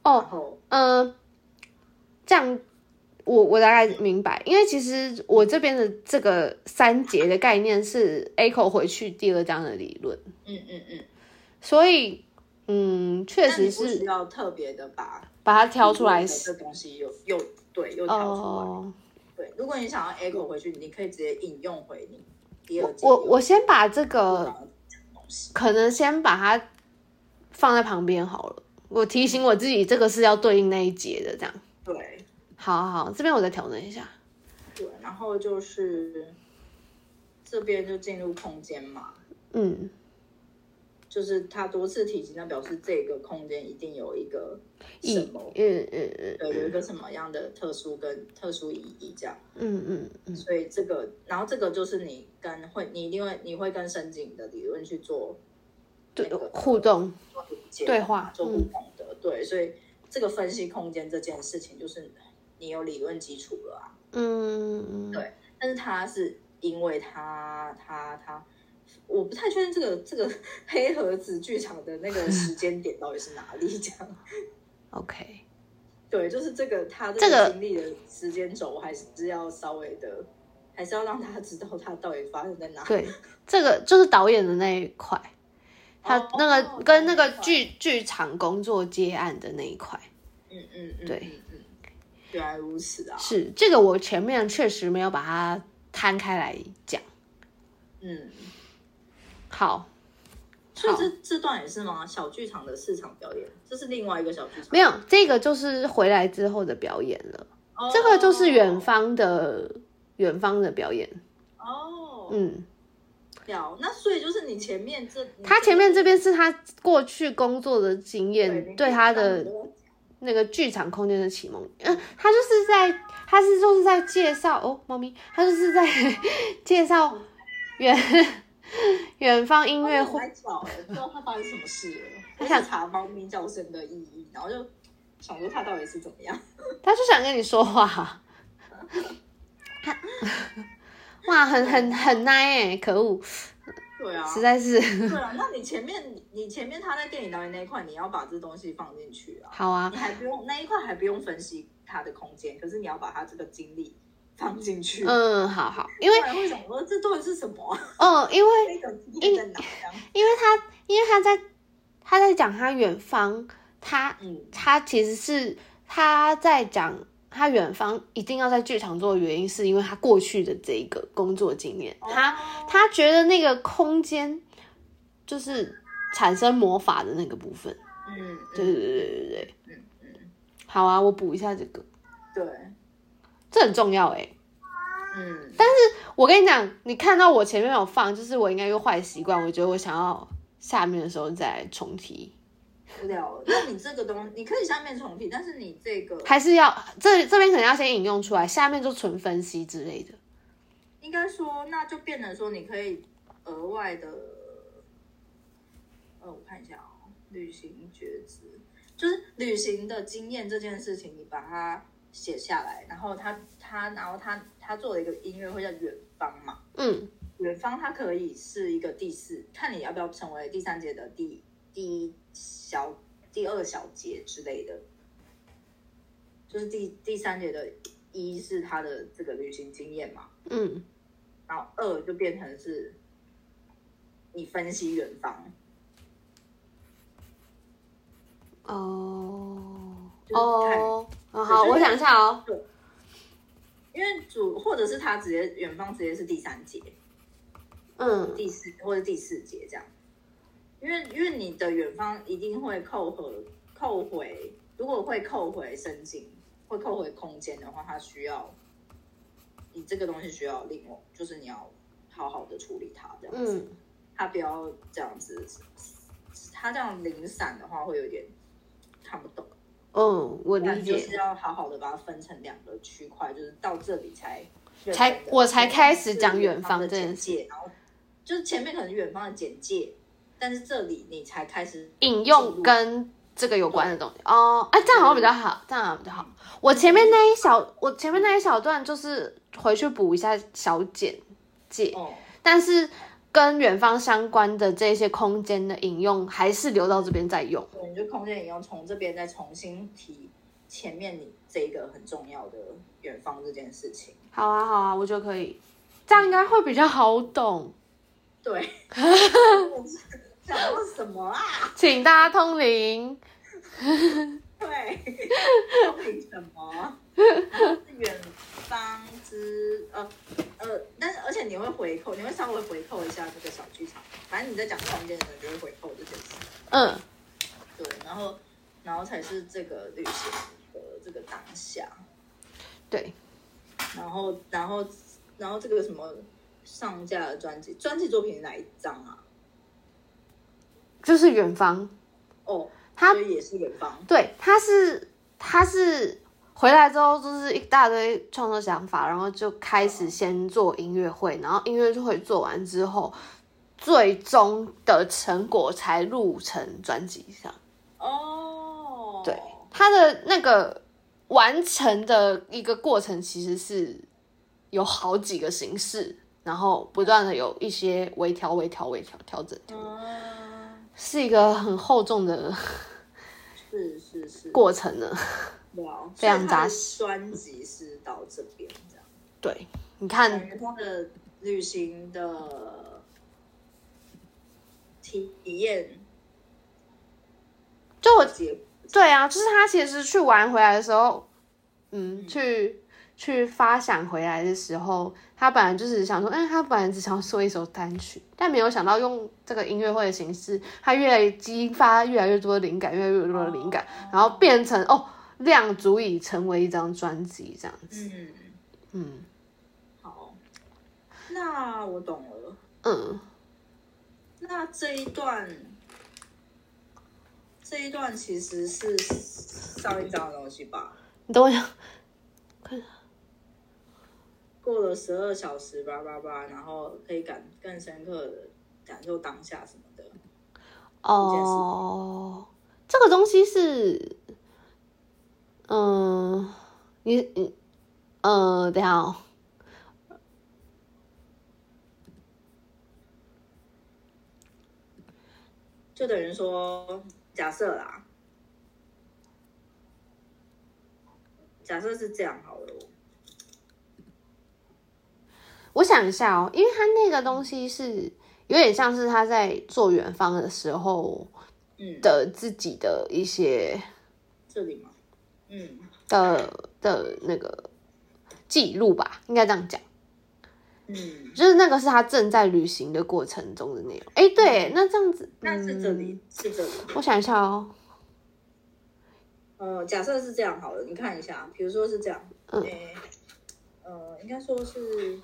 哦，嗯、呃，这样。我我大概明白，因为其实我这边的这个三节的概念是 echo 回去第二章的理论，嗯嗯嗯，所以嗯，确实是要特别的把把它挑出来，这东西又又对又挑出来，哦，对，如果你想要 echo 回去，你可以直接引用回你第二节。我我先把这个可能先把它放在旁边好了，我提醒我自己，这个是要对应那一节的，这样对。好好好，这边我再调整一下。对，然后就是这边就进入空间嘛。嗯，就是他多次提及，那表示这个空间一定有一个什么？嗯嗯嗯，对，有一个什么样的特殊跟特殊意义这样。嗯嗯嗯。所以这个，然后这个就是你跟会，你一定会，你会跟深井的理论去做对互动、对话、做互动的。嗯、对，所以这个分析空间这件事情就是。你有理论基础了啊，嗯，对，但是他是因为他他他，我不太确定这个这个 <laughs> 黑盒子剧场的那个时间点到底是哪里这样，<laughs> OK，对，就是这个他这个经历的时间轴还是要稍微的，还是要让他知道他到底发生在哪里。对，这个就是导演的那一块，他那个跟那个剧剧场工作接案的那一块，嗯嗯嗯，对。原来如此啊！是这个，我前面确实没有把它摊开来讲。嗯，好，所以这这段也是吗？小剧场的市场表演，这是另外一个小剧场。没有，这个就是回来之后的表演了。哦、这个就是远方的远方的表演。哦，嗯，了，那所以就是你前面这，他前面这边是他过去工作的经验，对，对他的那个剧场空间的启蒙。嗯，他就是在，他是就是在介绍哦，猫咪，他就是在 <laughs> 介绍远 <laughs> 远方音乐会。不知道他发生什么事了，<laughs> 我想查猫咪叫声的意义，然后就想说他到底是怎么样。<laughs> 他就想跟你说话。他哇，很很很 nice 哎，可恶！对啊，实在是。对啊，那你前面你前面他在电影导演那一块，你要把这东西放进去啊。好啊，你还不用那一块还不用分析他的空间，可是你要把他这个经历放进去。嗯，好好，因为为什么说这到底是什么？嗯，因为因为因为他因为他在他在讲他远方，他嗯，他其实是他在讲。他远方一定要在剧场做的原因，是因为他过去的这一个工作经验。他他觉得那个空间就是产生魔法的那个部分。嗯，对对对对对对。嗯嗯。好啊，我补一下这个。对，这很重要哎。嗯。但是我跟你讲，你看到我前面有放，就是我应该有坏习惯，我觉得我想要下面的时候再重提。不了，那你这个东西你可以下面重提，但是你这个还是要这这边可能要先引用出来，下面就纯分析之类的。应该说，那就变成说，你可以额外的，呃，我看一下哦，旅行觉知，就是旅行的经验这件事情，你把它写下来，然后他他然后他他做了一个音乐会叫远方嘛，嗯，远方它可以是一个第四，看你要不要成为第三节的第第一。小第二小节之类的，就是第第三节的一是他的这个旅行经验嘛，嗯，然后二就变成是你分析远方，哦，哦，好，我想一下哦，对。因为主或者是他直接远方直接是第三节，嗯，第四或者第四节这样。因为因为你的远方一定会扣合扣回，如果会扣回神经，会扣回空间的话，它需要你这个东西需要另外，就是你要好好的处理它这样子，嗯，它不要这样子，它这样零散的话会有点看不懂。嗯，我理解，就是要好好的把它分成两个区块，就是到这里才才我才开始讲远方的简介，然后就是前面可能远方的简介。但是这里你才开始引用跟这个有关的东西哦，哎，这样好像比较好，这样好像比较好。我前面那一小，我前面那一小段就是回去补一下小简介，哦，但是跟远方相关的这些空间的引用还是留到这边再用。对，你就空间引用从这边再重新提前面你这个很重要的远方这件事情。好啊，好啊，我觉得可以，这样应该会比较好懂。对。<laughs> 想说什么啊？请大家通灵。对，<laughs> 通灵什么？远方之呃呃，但是而且你会回扣，你会稍微回扣一下这个小剧场。反正你在讲空间的时候，就会回扣这件事。嗯，对，然后然后才是这个旅行的这个当下。对，然后然后然后这个什么上架的专辑，专辑作品是哪一张啊？就是远方哦，他也是远方。对，他是他是回来之后就是一大堆创作想法，然后就开始先做音乐会，然后音乐会做完之后，最终的成果才录成专辑上。哦，对，他的那个完成的一个过程其实是有好几个形式，然后不断的有一些微调、微调、微调调整。嗯是一个很厚重的，是是是过程呢，哇，非常扎实。专辑是到这边这样，对，你看他的旅行的体验，就我对啊，就是他其实去玩回来的时候，嗯，嗯去。去发想回来的时候，他本来就是想说，嗯，他本来只想说一首单曲，但没有想到用这个音乐会的形式，他越来激发越来越多的灵感，越来越多的灵感，然后变成哦，量足以成为一张专辑这样子。嗯嗯，好，那我懂了。嗯，那这一段，这一段其实是上一张的东西吧？你等我一下，过了十二小时，叭叭叭，然后可以感更深刻的感受当下什么的。哦，这个东西是，嗯，你你，呃，等一下哦，就等于说，假设啦，假设是这样好了。我想一下哦，因为他那个东西是有点像是他在做远方的时候，的自己的一些、嗯、这里吗？嗯的的那个记录吧，应该这样讲。嗯，就是那个是他正在旅行的过程中的内容。哎，对，那这样子，那是这里，嗯、是这里。我想一下哦。呃，假设是这样好了，你看一下，比如说是这样，嗯，呃，应该说是。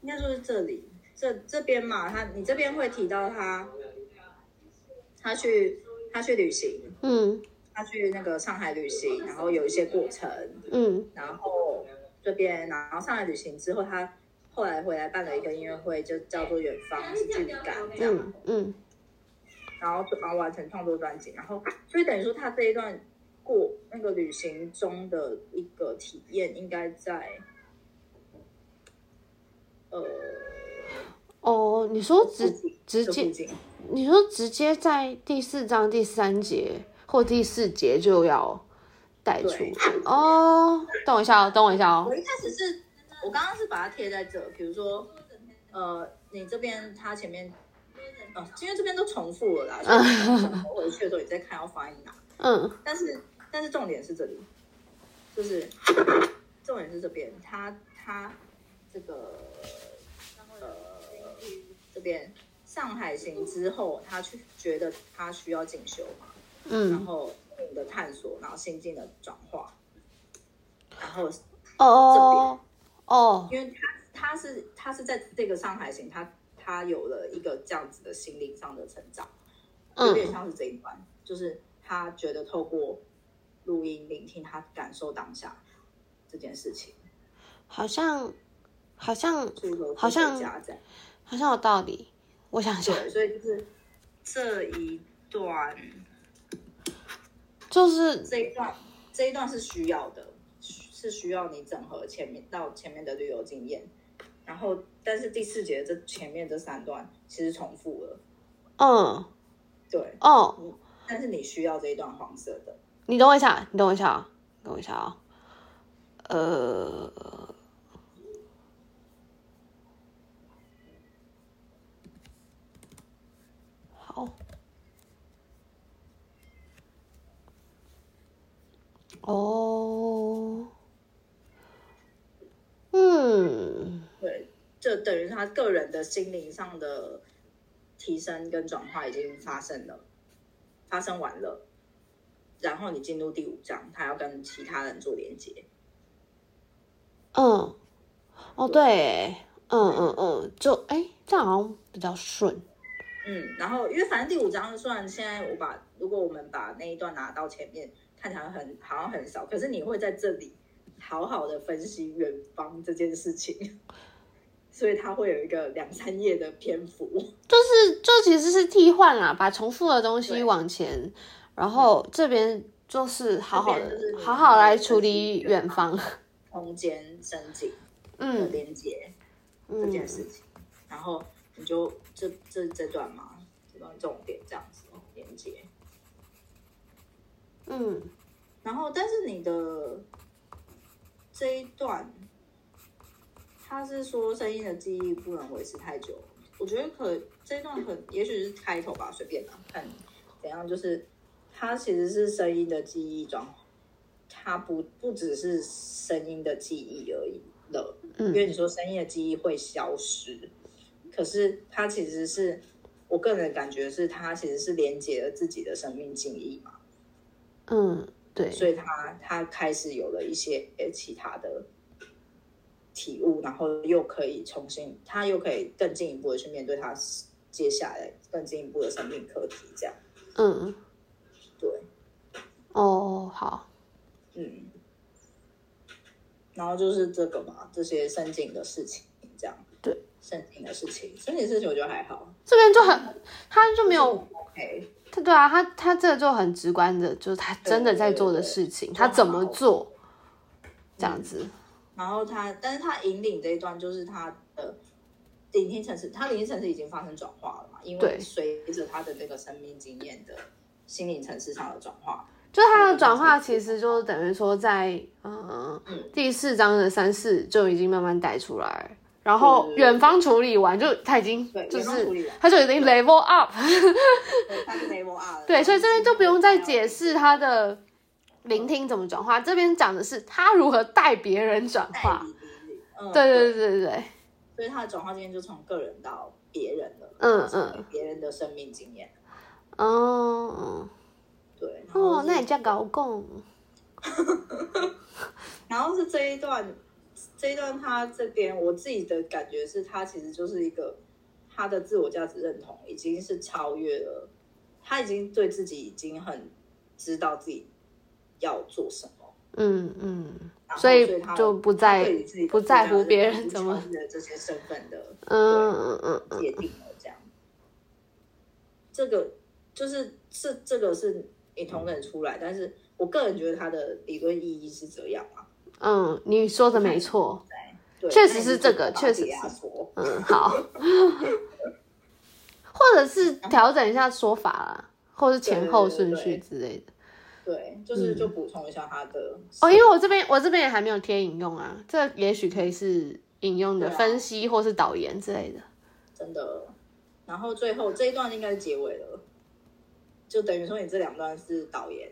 应该说是这里，这这边嘛，他你这边会提到他，他去他去旅行，嗯，他去那个上海旅行，然后有一些过程，嗯，然后这边，然后上海旅行之后，他后来回来办了一个音乐会，就叫做《远方是距离感》这样，嗯，嗯，然后然后完成创作专辑，然后所以等于说他这一段过那个旅行中的一个体验，应该在。呃，哦，你说直直接，你说直接在第四章第三节或第四节就要带出哦。等我一下哦，等我一下哦。我一开始是我刚刚是把它贴在这，比如说，呃，你这边它前面，哦，因为这边都重复了啦，所以我回去的时候你再看要发音哪。<laughs> 嗯，但是但是重点是这里，就是重点是这边，它它这个呃。这边上海行之后，他去觉得他需要进修嘛，嗯，然后你的探索，然后心境的转化，然后哦哦哦，因为他他是他是在这个上海行，他他有了一个这样子的心灵上的成长，有点像是这一段，嗯、就是他觉得透过录音聆听，他感受当下这件事情，好像好像好像。好像有道理，我想想，对，所以就是这一段，就是这一段，这一段是需要的，是需要你整合前面到前面的旅游经验，然后，但是第四节这前面这三段其实重复了，嗯，对，哦，但是你需要这一段黄色的，你等我一下，你等我一下，等我一下啊，呃。哦，嗯，对，就等于他个人的心灵上的提升跟转化已经发生了，发生完了，然后你进入第五章，他要跟其他人做连接。嗯，哦，对，嗯嗯嗯，就哎，这样好像比较顺。嗯，然后因为反正第五章，虽然现在我把如果我们把那一段拿到前面。看起来很好像很少，可是你会在这里好好的分析远方这件事情，所以它会有一个两三页的篇幅，就是就其实是替换啦，把重复的东西往前，然后这边就是好好的好好来处理远方空间深景嗯连接这件事情，嗯、然后你就这这这段嘛，这段重点这样子。嗯，然后，但是你的这一段，他是说声音的记忆不能维持太久。我觉得可这一段可也许是开头吧，随便啦，看怎样。就是它其实是声音的记忆状，它不不只是声音的记忆而已了。嗯，因为你说声音的记忆会消失，可是它其实是我个人感觉是，它其实是连接了自己的生命记忆嘛。嗯，对，所以他他开始有了一些其他的体悟，然后又可以重新，他又可以更进一步的去面对他接下来更进一步的生命课题，这样。嗯，对。哦，好。嗯。然后就是这个嘛，这些深井的事情，这样。对。深井的事情，深井事情我觉得还好。这边就很，他就没有。OK。他对啊，他他这个就很直观的，就是他真的在做的事情，他怎么做，这样子。然后他，但是他引领这一段就是他的聆听层次，他聆听层次已经发生转化了嘛？因为随着他的这个生命经验的心灵层次上的转化，就是他的转化，其实就等于说在嗯第四章的三四就已经慢慢带出来，然后远方处理完就他已经就是他就已经 level up，对，他是 level up，<laughs> 对，所以这边就不用再解释他的。聆听怎么转化？这边讲的是他如何带别人转化。嗯，对对对对对。所以他的转化经验就从个人到别人了。嗯嗯。别人的生命经验。哦。对。哦，那也叫搞共。<laughs> 然后是这一段，这一段他这边我自己的感觉是他其实就是一个他的自我价值认同已经是超越了，他已经对自己已经很知道自己。要做什么？嗯嗯，所以就不在不在乎别人怎么的这些身份的，嗯嗯嗯界定了这样。这个就是这这个是你同等出来，但是我个人觉得他的理论意义是这样啊。嗯，你说的没错，对，确实是这个，确实是。嗯，好。<laughs> 或者是调整一下说法啦，或是前后顺序之类的。对，就是就补充一下他的、嗯、哦，因为我这边我这边也还没有贴引用啊，这也许可以是引用的分析或是导言之类的。真的，然后最后这一段应该是结尾了，就等于说你这两段是导言。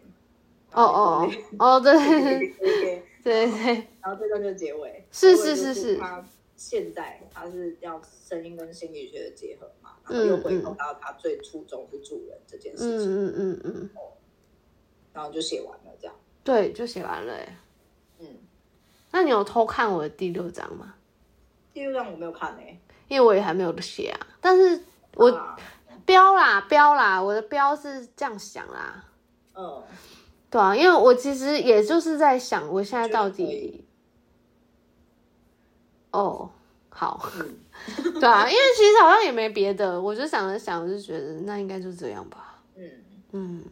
哦哦哦，对对然后这段就结尾，是是是是，他现在他是要声音跟心理学的结合嘛，然后又回头到他最初衷是助人这件事情，嗯嗯嗯嗯。然后就写完了，这样。对，就写完了。嗯，那你有偷看我的第六章吗？第六章我没有看诶，因为我也还没有写啊。但是我标啦标啦，我的标是这样想啦。嗯，对啊，因为我其实也就是在想，我现在到底……哦，好，<laughs> 对啊，因为其实好像也没别的，我就想了想，我就觉得那应该就这样吧。嗯嗯。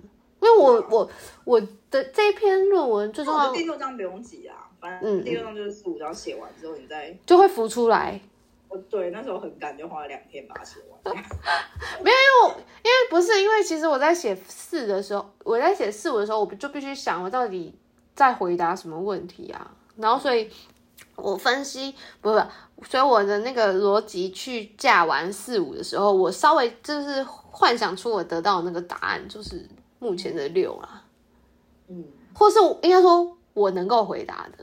因为我我我的这篇论文最重要，第六章不用急啊，反正第六章就是四五章写完之后，你再就会浮出来。我对那时候很赶，就花了两天把它写完。<laughs> 没有，因为因为不是因为其实我在写四的时候，我在写四五的时候，我就必须想我到底在回答什么问题啊，然后所以我分析不是，所以我的那个逻辑去架完四五的时候，我稍微就是幻想出我得到的那个答案就是。目前的六啊，嗯，或是应该说我能够回答的，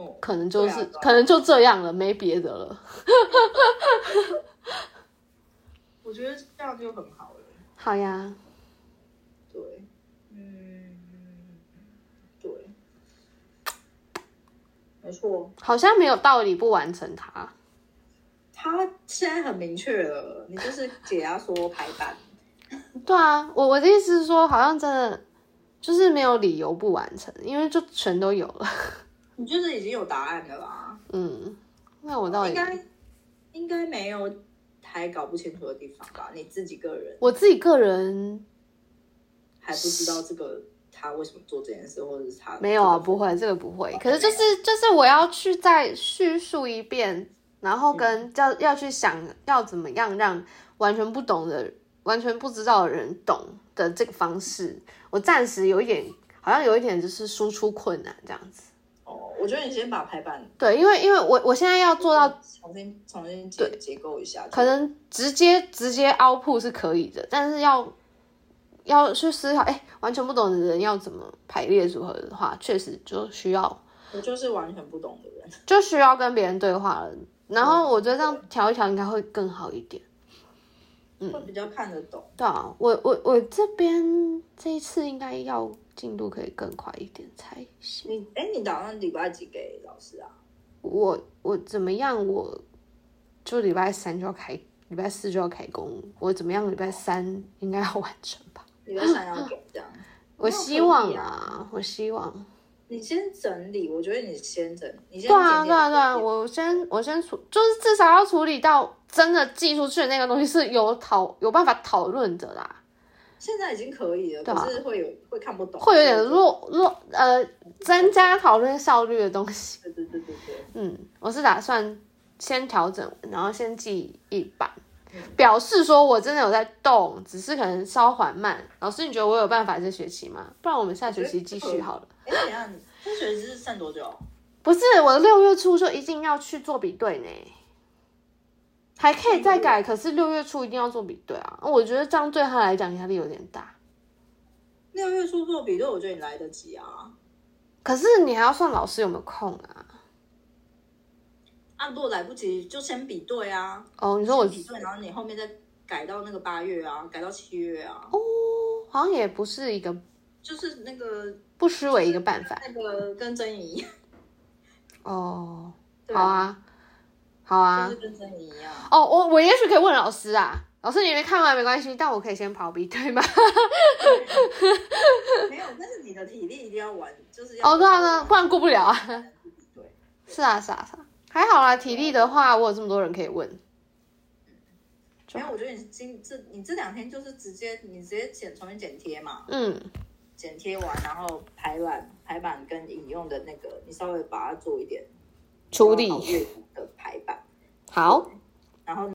哦，可能就是、啊、可能就这样了，没别的了。<laughs> 我觉得这样就很好了。好呀，对，嗯，对，没错，好像没有道理不完成它。他现在很明确了，你就是解压缩排版。<laughs> 对啊，我我的意思是说，好像真的就是没有理由不完成，因为就全都有了。你就是已经有答案的啦？嗯，那我到底应该应该没有还搞不清楚的地方吧？你自己个人，我自己个人还不知道这个他为什么做这件事，或者是他没有啊？不会，这个不会。可是就是就是我要去再叙述一遍，然后跟要要去想要怎么样让完全不懂的。完全不知道的人懂的这个方式，我暂时有一点，好像有一点就是输出困难这样子。哦，我觉得你先把排版对，因为因为我我现在要做到重新重新结结构一下，可能直接直接 output 是可以的，但是要要去思考，哎，完全不懂的人要怎么排列组合的话，确实就需要。我就是完全不懂的人，就需要跟别人对话了。然后我觉得这样调一调应该会更好一点。嗯，会比较看得懂。对啊，我我我这边这一次应该要进度可以更快一点才行。你哎，你打算礼拜几给老师啊？我我怎么样？我就礼拜三就要开，礼拜四就要开工。我怎么样？礼拜三应该要完成吧？礼拜三要给这样。<laughs> 我希望啊，我希望。你先整理，我觉得你先整，你先对啊对啊对啊，我先我先处，就是至少要处理到真的寄出去的那个东西是有讨有办法讨论的啦。现在已经可以了，可是会有会看不懂，会有点弱弱呃，增加讨论效率的东西。对对对对对，嗯，我是打算先调整，然后先记一版。表示说我真的有在动，只是可能稍缓慢。老师，你觉得我有办法这学期吗？不然我们下学期继续好了。哎，等下，你这学期是剩多久？不是，我六月初就一定要去做比对呢，还可以再改，可是六月初一定要做比对啊！我觉得这样对他来讲压力有点大。六月初做比对，我觉得你来得及啊。可是你还要算老师有没有空啊？啊，如果来不及，就先比对啊。哦，你说我比对，然后你后面再改到那个八月啊，改到七月啊。哦，好像也不是一个，就是那个不失为一个办法。那个跟珍怡。哦，好啊，好啊，就是跟珍怡一样。哦，我我也许可以问老师啊，老师你没看完没关系，但我可以先跑比对吗？没有，但是你的体力一定要完，就是要。哦，对啊，对啊，不然过不了啊。对是啊，是啊，是啊。还好啦，体力的话，我有这么多人可以问。没有，我觉得你今这你这两天就是直接你直接剪重新剪贴嘛，嗯，剪贴完然后排版排版跟引用的那个，你稍微把它做一点处理的排版。好，然后。